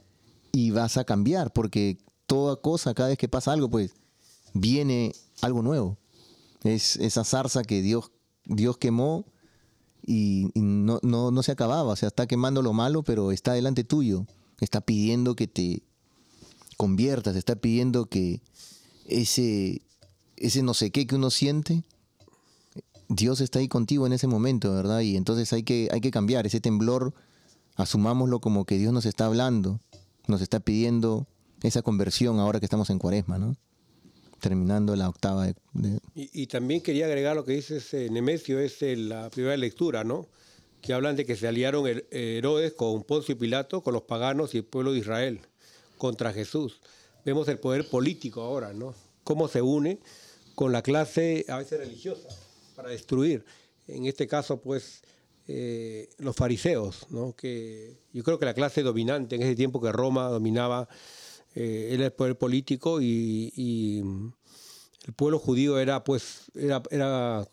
y vas a cambiar, porque toda cosa, cada vez que pasa algo, pues viene algo nuevo. Es esa zarza que Dios, Dios quemó y, no, no, no se acababa. O sea, está quemando lo malo, pero está delante tuyo. Está pidiendo que te conviertas, está pidiendo que ese, ese no sé qué que uno siente, Dios está ahí contigo en ese momento, ¿verdad? Y entonces hay que, hay que cambiar ese temblor, asumámoslo como que Dios nos está hablando, nos está pidiendo esa conversión ahora que estamos en cuaresma, ¿no? Terminando la octava de- de, Y, y también quería agregar lo que dice ese Nemesio, es en la primera lectura, ¿no? Que hablan de que se aliaron Her- Herodes con Poncio y Pilato, con los paganos y el pueblo de Israel contra Jesús. Vemos el poder político ahora, ¿no? Cómo se une con la clase a veces religiosa para destruir. En este caso, pues, eh, los fariseos, ¿no? Que yo creo que la clase dominante en ese tiempo que Roma dominaba eh, era el poder político y- y el pueblo judío era pues era, era,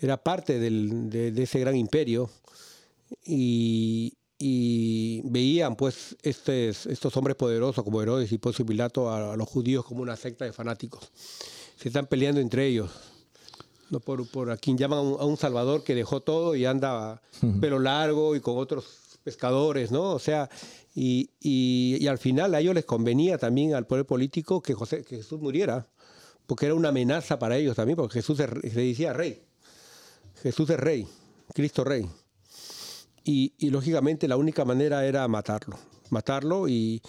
era parte del- de, de ese gran imperio y, y veían pues estes- estos hombres poderosos como Herodes y Poncio Pilato a, a los judíos como una secta de fanáticos. Se están peleando entre ellos. No por, por a quien llaman a un, a un salvador que dejó todo y anda pelo largo y con otros pescadores, ¿no? O sea, y, y- al final a ellos les convenía también al poder político que, José, Jesús muriera, porque era una amenaza para ellos también, porque Jesús se, decía rey. Jesús es rey, Cristo rey. Y, lógicamente la única manera era matarlo, matarlo y,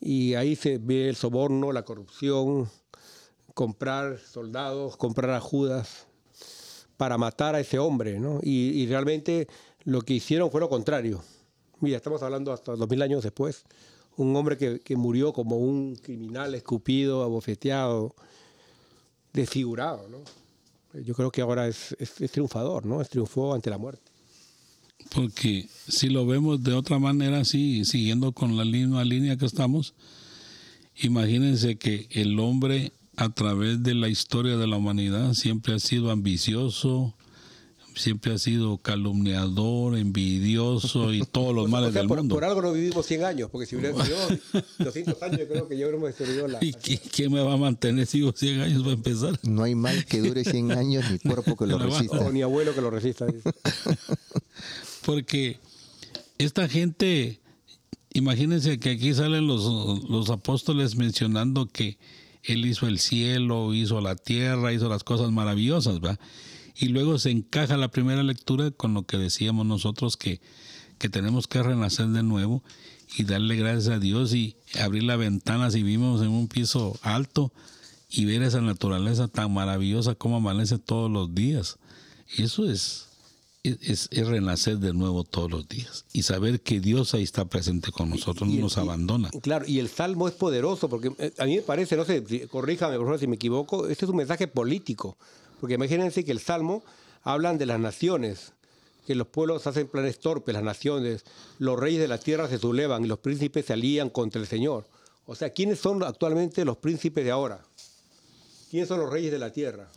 y ahí se ve el soborno, la corrupción, comprar soldados, comprar a Judas para matar a ese hombre, ¿no? Y realmente lo que hicieron fue lo contrario. Mira, estamos hablando hasta dos mil años después. Un hombre que, que murió como un criminal escupido, abofeteado, desfigurado, ¿no? Yo creo que ahora es, es- triunfador, ¿no? Es triunfó ante la muerte. Porque si lo vemos de otra manera, sí, siguiendo con la misma línea que estamos, imagínense que el hombre a través de la historia de la humanidad siempre ha sido ambicioso, siempre ha sido calumniador, envidioso y todos los males O sea, del por, mundo. por algo no vivimos 100 años, porque si hubiera vivido 200 años, yo creo que ya hubiéramos destruido la... ¿Y qui- quién me va a mantener si yo 100 años va a empezar? No hay mal que dure 100 años ni cuerpo que lo resista. O ni abuelo que lo resista. Porque esta gente, imagínense que aquí salen los, los apóstoles mencionando que Él hizo el cielo, hizo la tierra, hizo las cosas maravillosas, ¿va? Y luego se encaja la primera lectura con lo que decíamos nosotros que, que tenemos que renacer de nuevo y darle gracias a Dios y abrir la ventana si vivimos en un piso alto y ver esa naturaleza tan maravillosa como amanece todos los días. Eso es, es, renacer de nuevo todos los días y saber que Dios ahí está presente con nosotros, Y no nos y- abandona. Claro, y el salmo es poderoso, porque eh, a mí me parece, no sé, corríjame por favor si me equivoco, este es un mensaje político. Porque imagínense que el salmo hablan de las naciones, que los pueblos hacen planes torpes, las naciones, los reyes de la tierra se sublevan y los príncipes se alían contra el Señor. O sea, ¿quiénes son actualmente los príncipes de ahora? ¿Quiénes son los reyes de la tierra?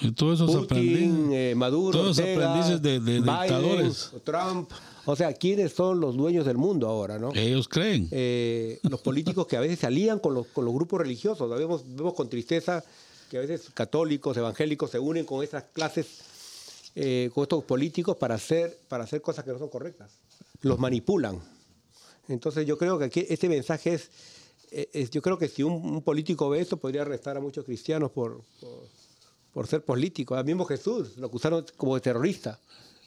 Y todos esos Putin, aprendices, eh, Maduro, todos Ortega, aprendices de, de Biden, dictadores, Trump. O sea, ¿quiénes son los dueños del mundo ahora, no? ellos creen. eh, los políticos que a veces se alían con los, con los grupos religiosos. Vemos, vemos con tristeza que a veces católicos, evangélicos se unen con estas clases, eh, con estos políticos para hacer, para hacer cosas que no son correctas. Los manipulan. Entonces yo creo que aquí este mensaje es, eh, yo creo que si un, político ve esto podría arrestar a muchos cristianos por, por, ser políticos. Al mismo Jesús lo acusaron como de terrorista.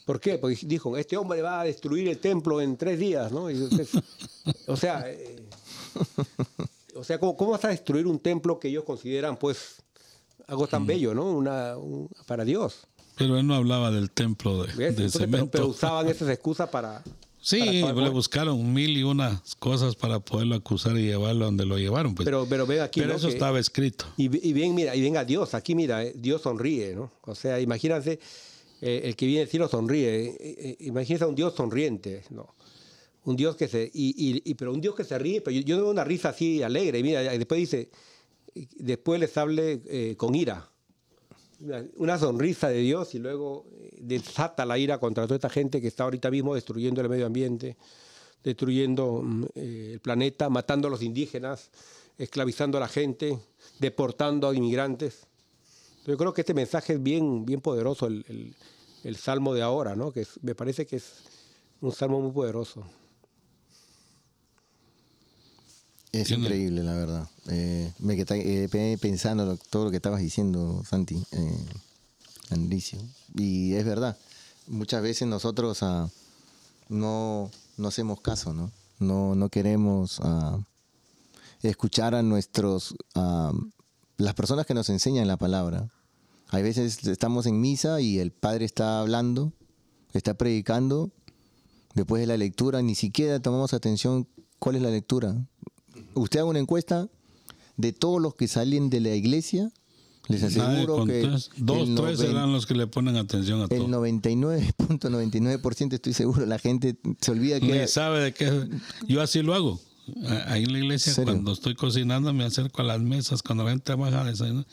¿Por qué? Porque dijo, este hombre va a destruir el templo en tres días, ¿no? O sea, eh, o sea, ¿cómo, cómo vas a destruir un templo que ellos consideran, pues, algo tan bello, ¿no? Una, un- para Dios. Pero él no hablaba del templo de, de Entonces, pero, cemento. pero usaban esas excusas para... sí, para le buscaron mil y unas cosas para poderlo acusar y llevarlo donde lo llevaron. Pues. Pero, pero ven aquí, Pero ¿no? eso que- estaba escrito. Y, y bien, mira, y venga Dios, aquí mira, eh, Dios sonríe, ¿no? O sea, imagínense, eh, el que viene del cielo sonríe, eh, eh, imagínense a un Dios sonriente, ¿no? Un Dios que se, y, y- y- pero un Dios que se ríe, pero yo, yo no veo una risa así alegre, mira, y después dice, después les hable eh, con ira. Una- sonrisa de Dios y luego eh, desata la ira contra toda esta gente que está ahorita mismo destruyendo el medio ambiente, destruyendo mm, eh, el planeta, matando a los indígenas, esclavizando a la gente, deportando a inmigrantes. Yo creo que este mensaje es bien, bien poderoso, el, el- el salmo de ahora, ¿no? Que es- me parece que es un salmo muy poderoso. Es increíble, la verdad. Eh, me quedé eh, pensando lo- todo lo que estabas diciendo, Santi, eh, Andricio. Y es verdad, muchas veces nosotros ah, no, no hacemos caso, ¿no? No, no queremos ah, escuchar a nuestros, ah, las personas que nos enseñan la palabra. Hay veces estamos en misa y el padre está hablando, está predicando, después de la lectura ni siquiera tomamos atención cuál es la lectura. Usted haga una encuesta de todos los que salen de la iglesia, les Nadie aseguro que. Dos, el tres serán los que le ponen atención a el todo. 99.99% estoy seguro, la gente se olvida que... Sabe de qué. Yo así lo hago. Ahí en la iglesia, ¿Serio? cuando estoy cocinando, me acerco a las mesas. Cuando la gente baja a desayunar,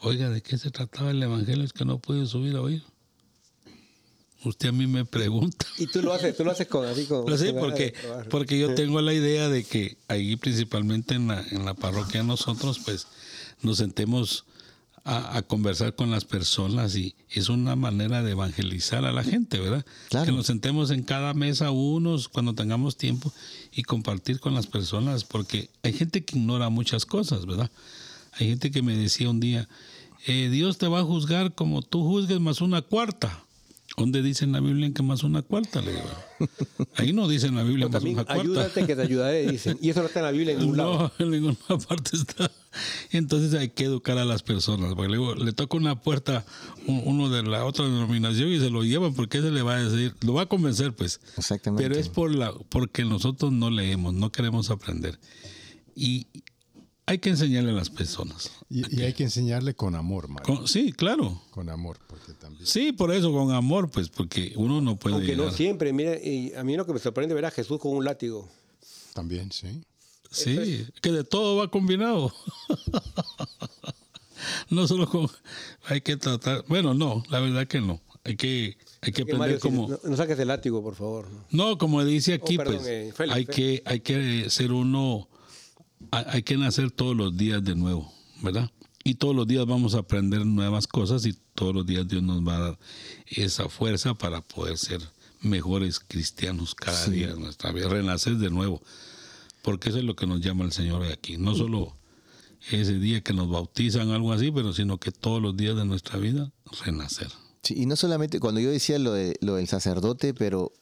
oiga, ¿de qué se trataba el evangelio? Es que no pude subir a oír. Usted a mí me pregunta. Y tú lo haces, tú lo haces con así con. Pues porque, porque yo tengo la idea de que ahí principalmente en la, en la parroquia nosotros pues nos sentemos a, a conversar con las personas y es una manera de evangelizar a la gente, ¿verdad? Claro. Que nos sentemos en cada mesa unos cuando tengamos tiempo y compartir con las personas porque hay gente que ignora muchas cosas, ¿verdad? Hay gente que me decía un día, eh, Dios te va a juzgar como tú juzgues más una cuarta. ¿Dónde dice en la Biblia que más una cuarta? Le digo. Ahí no dice en la Biblia más una cuarta. ayúdate que te ayudaré, dicen. Y eso no está en la Biblia en ningún lado. No, en ninguna parte está. Entonces hay que educar a las personas. Porque luego le toca una puerta un- uno de la otra denominación y se lo llevan porque se le va a decir, lo va a convencer pues. Exactamente. Pero es por la, porque nosotros no leemos, no queremos aprender. Y hay que enseñarle a las personas. Y, y hay que enseñarle con amor, Mario. Sí, claro. Con amor, porque también. Sí, por eso, con amor, pues, porque uno no puede Aunque no siempre, mira, y a mí lo que me sorprende ver a Jesús con un látigo. También, sí. Sí, que de todo va combinado. no solo con... Hay que tratar... Bueno, no, la verdad que no. Hay que, hay que aprender Mario, si- como... no, no saques el látigo, por favor. No, como dice aquí, Oh, perdón, pues, eh, Félix, hay, que, hay que ser uno... hay- que nacer todos los días de nuevo, ¿verdad? Y todos los días vamos a aprender nuevas cosas y todos los días Dios nos va a dar esa fuerza para poder ser mejores cristianos cada día de nuestra vida, renacer de nuevo. Porque eso es lo que nos llama el Señor aquí. No solo ese día que nos bautizan, algo así, pero sino que todos los días de nuestra vida, renacer. Sí, y no solamente cuando yo decía lo, de, lo del sacerdote, pero.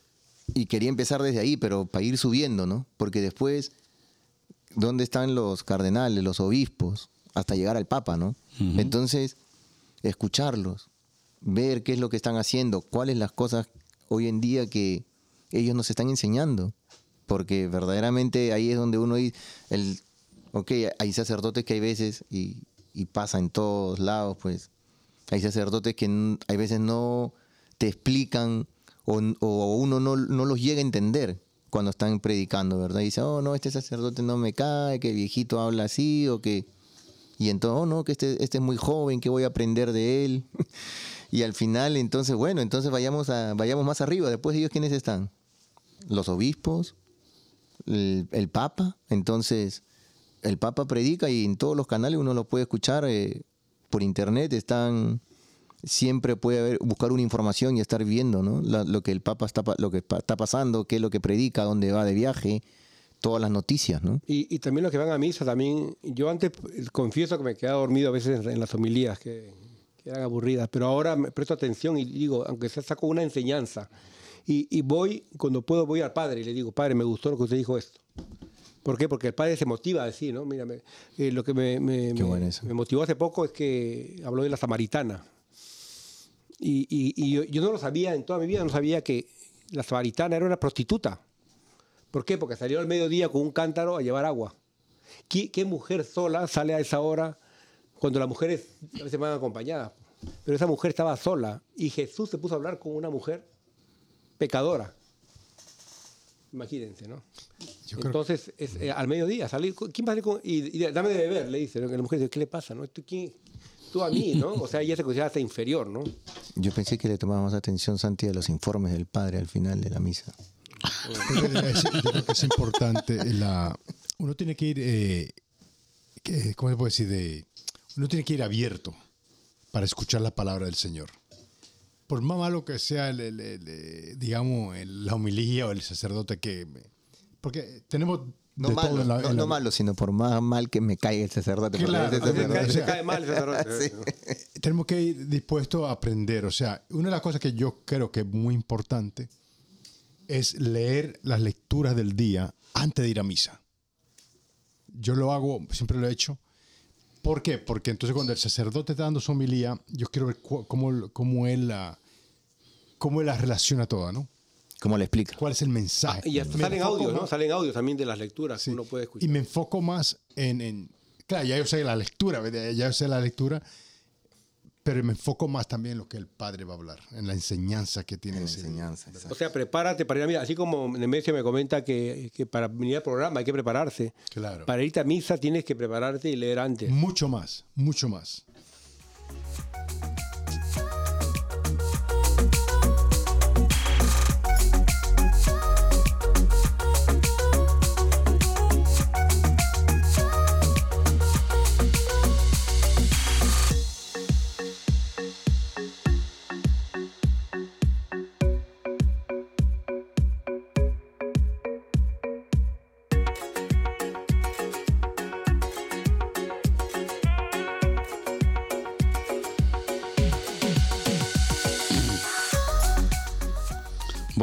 Y quería empezar desde ahí, pero para ir subiendo, ¿no? Porque después, ¿dónde están los cardenales, los obispos? Hasta llegar al Papa, ¿no? Entonces, escucharlos, ver qué es lo que están haciendo, cuáles las cosas hoy en día que ellos nos están enseñando. Porque verdaderamente ahí es donde uno dice, el, ok, hay sacerdotes que hay veces, y, y pasa en todos lados, pues, hay sacerdotes que hay veces no te explican o, o uno no, no los llega a entender cuando están predicando, ¿verdad? Y dice, oh, no, este sacerdote no me cae, que el viejito habla así, o que... Y entonces, oh, no, que este, este es muy joven, que voy a aprender de él. y al final, entonces, bueno, entonces vayamos, a, vayamos más arriba. Después de ellos, ¿quiénes están? Los obispos, el, el Papa. Entonces, el Papa predica y en todos los canales uno lo puede escuchar eh, por internet. Están siempre puede haber, buscar una información y estar viendo ¿no? La- lo que el Papa está, lo que está pasando, qué es lo que predica, dónde va de viaje, todas las noticias, ¿no? Y, y también los que van a misa, también. Yo antes eh, confieso que me quedaba dormido a veces en, en las homilías, que, que eran aburridas, pero ahora me presto atención y digo, aunque sea saco una enseñanza. Y, y voy, cuando puedo, voy al padre y le digo, padre, me gustó lo que usted dijo esto. ¿Por qué? Porque el padre se motiva a decir, ¿no? Mira, me- eh, lo que me, me motivó hace poco es que habló de la samaritana. Y, y- y yo, yo no lo sabía, en toda mi vida no sabía que la samaritana era una prostituta. ¿Por qué? Porque salió al mediodía con un cántaro a llevar agua. ¿Qué, qué mujer sola sale a esa hora cuando las mujeres a veces van acompañadas? Pero esa mujer estaba sola y Jesús se puso a hablar con una mujer pecadora. Imagínense, ¿no? Yo Entonces, es, eh, al mediodía, salir, ¿quién va a salir con, y, y dame de beber? Le dice, la mujer dice, ¿qué le pasa? ¿no? ¿Tú, quién- tú a mí, ¿no? O sea, ella se considera hasta inferior, ¿no? Yo pensé que le tomaba más atención, Santi, a los informes del padre al final de la misa. Es- yo creo que es importante. La, uno tiene que ir, eh, que- ¿cómo se puede decir? De, uno tiene que ir abierto para escuchar la palabra del Señor. por más malo que sea, el, el- el, digamos, el- la homilía o el sacerdote que... Porque tenemos No malo, la- no, la- sino por más mal que me caiga el sacerdote. Claro, cae- Se cae mal el sacerdote. Sí. tenemos que ir dispuestos a aprender. O sea, una de las cosas que yo creo que es muy importante es leer las lecturas del día antes de ir a misa. Yo lo hago, siempre lo he hecho. ¿Por qué? Porque entonces cuando el sacerdote está dando su homilía, yo quiero ver cómo, cómo, él la, cómo él la relaciona toda, ¿no? ¿Cómo le explica? ¿Cuál es el mensaje? Ah, Y hasta Me salen audios, ¿no? Salen audios también de las lecturas Sí. que uno puede Y escuchar. me enfoco más en, en- Claro, ya yo sé la lectura, ya yo sé la lectura, pero me enfoco más también en lo que el padre va a hablar, en la enseñanza que tiene En ese enseñanza. O sea, prepárate para ir a misa. Así como Nemesio me comenta que, que para venir al programa hay que prepararse. Claro. Para irte a misa tienes que prepararte y leer antes. Mucho más, mucho más.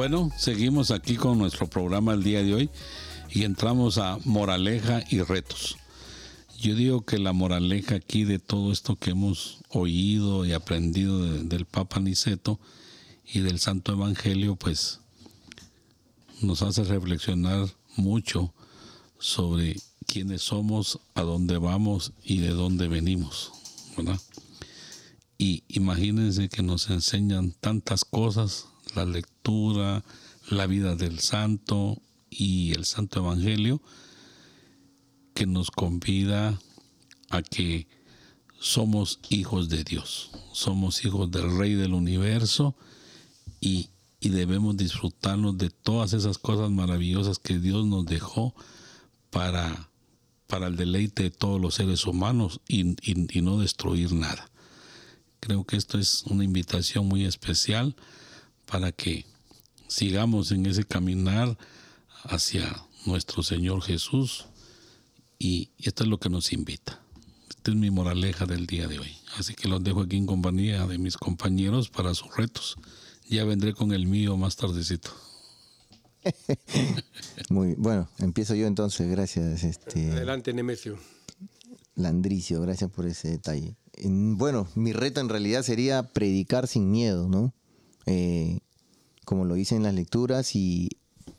Bueno, seguimos aquí con nuestro programa el día de hoy y entramos a moraleja y retos. Yo digo que la moraleja aquí de todo esto que hemos oído y aprendido de- del Papa Niceto y del Santo Evangelio, pues nos hace reflexionar mucho sobre quiénes somos, a dónde vamos y de dónde venimos, ¿verdad? Y imagínense que nos enseñan tantas cosas, la lectura, la vida del santo y el santo evangelio, que nos convida a que somos hijos de Dios, somos hijos del Rey del universo y, y debemos disfrutarnos de todas esas cosas maravillosas que Dios nos dejó para, para el deleite de todos los seres humanos y- y- y no destruir nada. Creo que esto es una invitación muy especial para que sigamos en ese caminar hacia nuestro Señor Jesús y esto es lo que nos invita. Esta es mi moraleja del día de hoy. Así que los dejo aquí en compañía de mis compañeros para sus retos. Ya vendré con el mío más tardecito. Muy bueno, empiezo yo entonces, gracias, este Adelante, Nemesio. Landricio, gracias por ese detalle. En- Bueno, mi reto en realidad sería predicar sin miedo, ¿no? Eh, como lo hice en las lecturas y,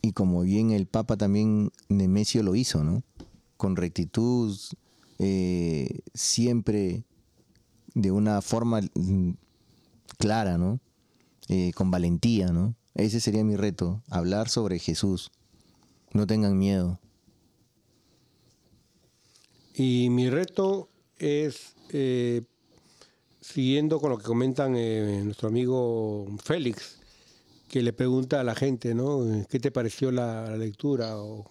y como bien el Papa también Nemesio lo hizo, ¿no? Con rectitud, eh, siempre de una forma mm, clara, ¿no? Eh, con valentía, ¿no? Ese sería mi reto, hablar sobre Jesús. No tengan miedo. Y mi reto es, siguiendo con lo que comentan eh, nuestro amigo Félix, que le pregunta a la gente, ¿no? ¿Qué te pareció la, lectura? O-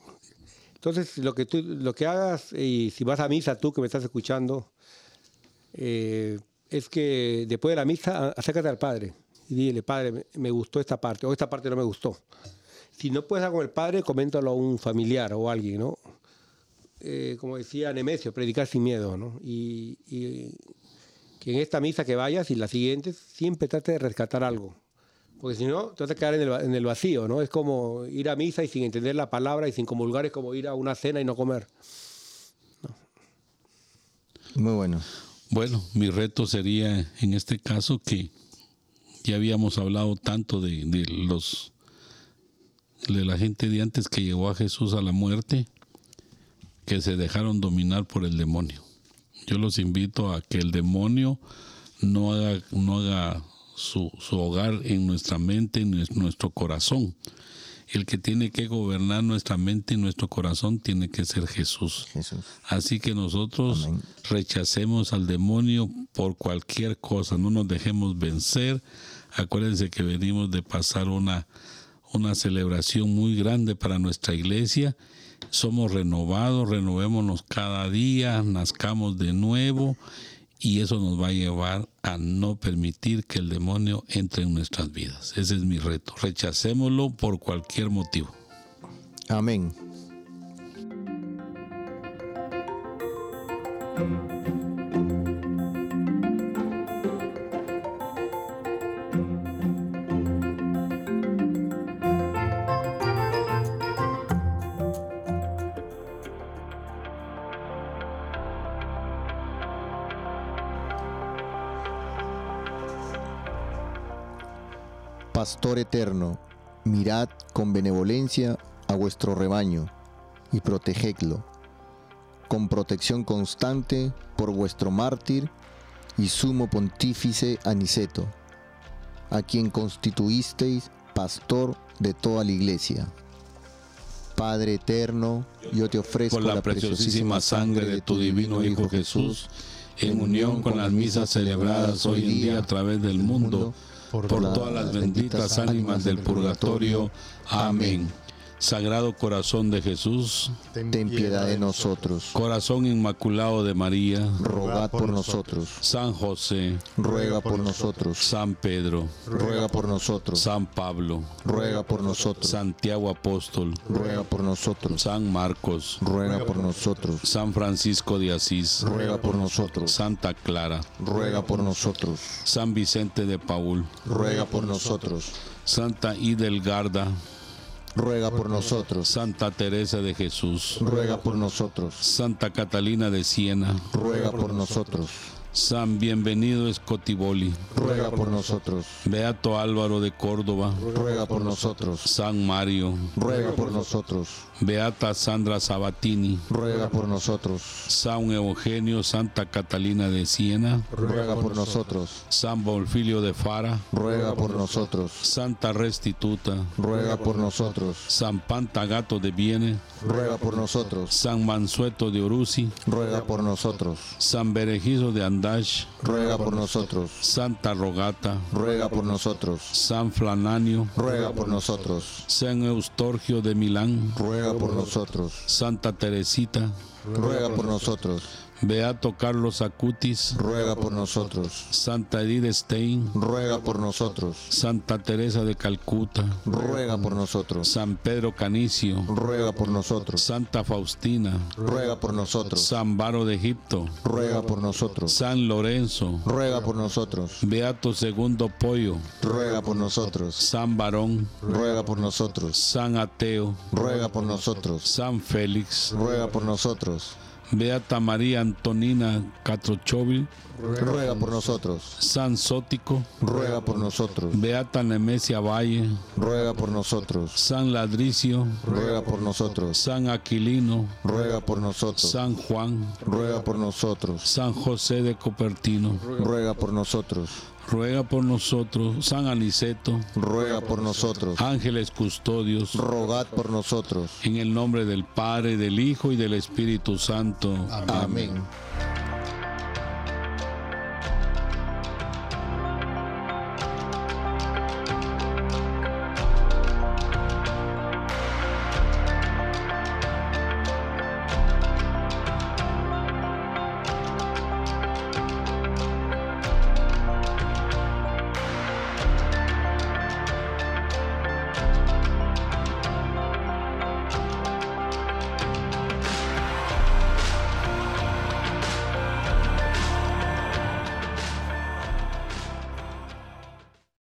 Entonces, lo que, tú, lo que hagas, y si vas a misa tú que me estás escuchando, eh, es que después de la misa, acércate al Padre y dile, Padre, me, gustó esta parte, o esta parte no me gustó. Si no puedes hablar con el Padre, coméntalo a un familiar o a alguien, ¿no? eh, como decía Nemesio, predicar sin miedo, ¿no? Y que en esta misa que vayas y las siguientes siempre trate de rescatar algo. Porque si no, te vas a quedar en el, va- en el vacío, ¿no? Es como ir a misa y sin entender la palabra y sin comulgar es como ir a una cena y no comer. Muy bueno. Bueno, mi reto sería en este caso que ya habíamos hablado tanto de, de los de la gente de antes que llegó a Jesús a la muerte que se dejaron dominar por el demonio. Yo los invito a que el demonio no haga, no haga su, su hogar en nuestra mente, en nues- nuestro corazón. El que tiene que gobernar nuestra mente y nuestro corazón tiene que ser Jesús. Jesús. Así que nosotros Amén. rechacemos al demonio por cualquier cosa, no nos dejemos vencer. Acuérdense que venimos de pasar una, una celebración muy grande para nuestra iglesia. Somos renovados, renovémonos cada día, nazcamos de nuevo y eso nos va a llevar a no permitir que el demonio entre en nuestras vidas. Ese es mi reto. Rechacémoslo por cualquier motivo. Amén. Pastor eterno, mirad con benevolencia a vuestro rebaño y protegedlo, con protección constante por vuestro mártir y sumo pontífice Aniceto, a quien constituisteis pastor de toda la iglesia. Padre eterno, yo te ofrezco Por la preciosísima sangre de tu divino Hijo Jesús, en unión con las misas celebradas hoy en día a través del mundo, por todas las benditas ánimas del purgatorio. Amén. Sagrado corazón de Jesús, Ten piedad de nosotros. corazón inmaculado de María, Rogad por nosotros. San José, Ruega por nosotros. San Pedro, Ruega por nosotros. San Pablo, Ruega por nosotros. Santiago Apóstol, Ruega por nosotros. San Marcos, Ruega por nosotros. San Francisco de Asís, Ruega por nosotros. Santa Clara, Ruega por nosotros. San Vicente de Paul, Ruega por nosotros. Santa Idelgarda, Ruega por nosotros. Santa Teresa de Jesús, Ruega por nosotros. Santa Catalina de Siena, Ruega por nosotros. San Bienvenido Escotiboli, Ruega por nosotros. Beato Álvaro de Córdoba, Ruega por nosotros. San Mario, Ruega por nosotros. Beata Sandra Sabatini, Ruega por nosotros. San Eugenio Santa Catalina de Siena, Ruega por nosotros. San Bonfilio de Fara, Ruega por nosotros. Santa Restituta, Ruega por nosotros. San Pantagato de Viene, Ruega por nosotros. San Mansueto de Uruzi, Ruega por nosotros. San Berejizo de Andash, Ruega por nosotros. Santa Rogata, Ruega por nosotros. San Flananio, Ruega por nosotros. San Eustorgio de Milán, Ruega por nosotros. Santa Teresita, Ruega por nosotros. Beato Carlos Acutis, Ruega por nosotros. Santa Edith Stein, Ruega por nosotros. Santa Teresa de Calcuta, Ruega por nosotros. San Pedro Canicio, Ruega por nosotros. Santa Faustina, Ruega por nosotros. San Baro de Egipto, Ruega por nosotros. San Lorenzo, Ruega por nosotros. Beato Segundo Pollo, Ruega por nosotros. San Varón, Ruega por nosotros. San Ateo, Ruega por nosotros. San Félix, Ruega por nosotros. Beata María Antonina Catrochovil, Ruega por nosotros. San Sótico, Ruega por nosotros. Beata Nemesia Valle, Ruega por nosotros. San Ladricio, Ruega por nosotros. San Aquilino, Ruega por nosotros. San Juan, Ruega por nosotros. San José de Copertino, Ruega por nosotros. Ruega por nosotros, San Aniceto, Ruega por nosotros. ángeles custodios, Rogad por nosotros. en el nombre del Padre, del Hijo y del Espíritu Santo. Amén.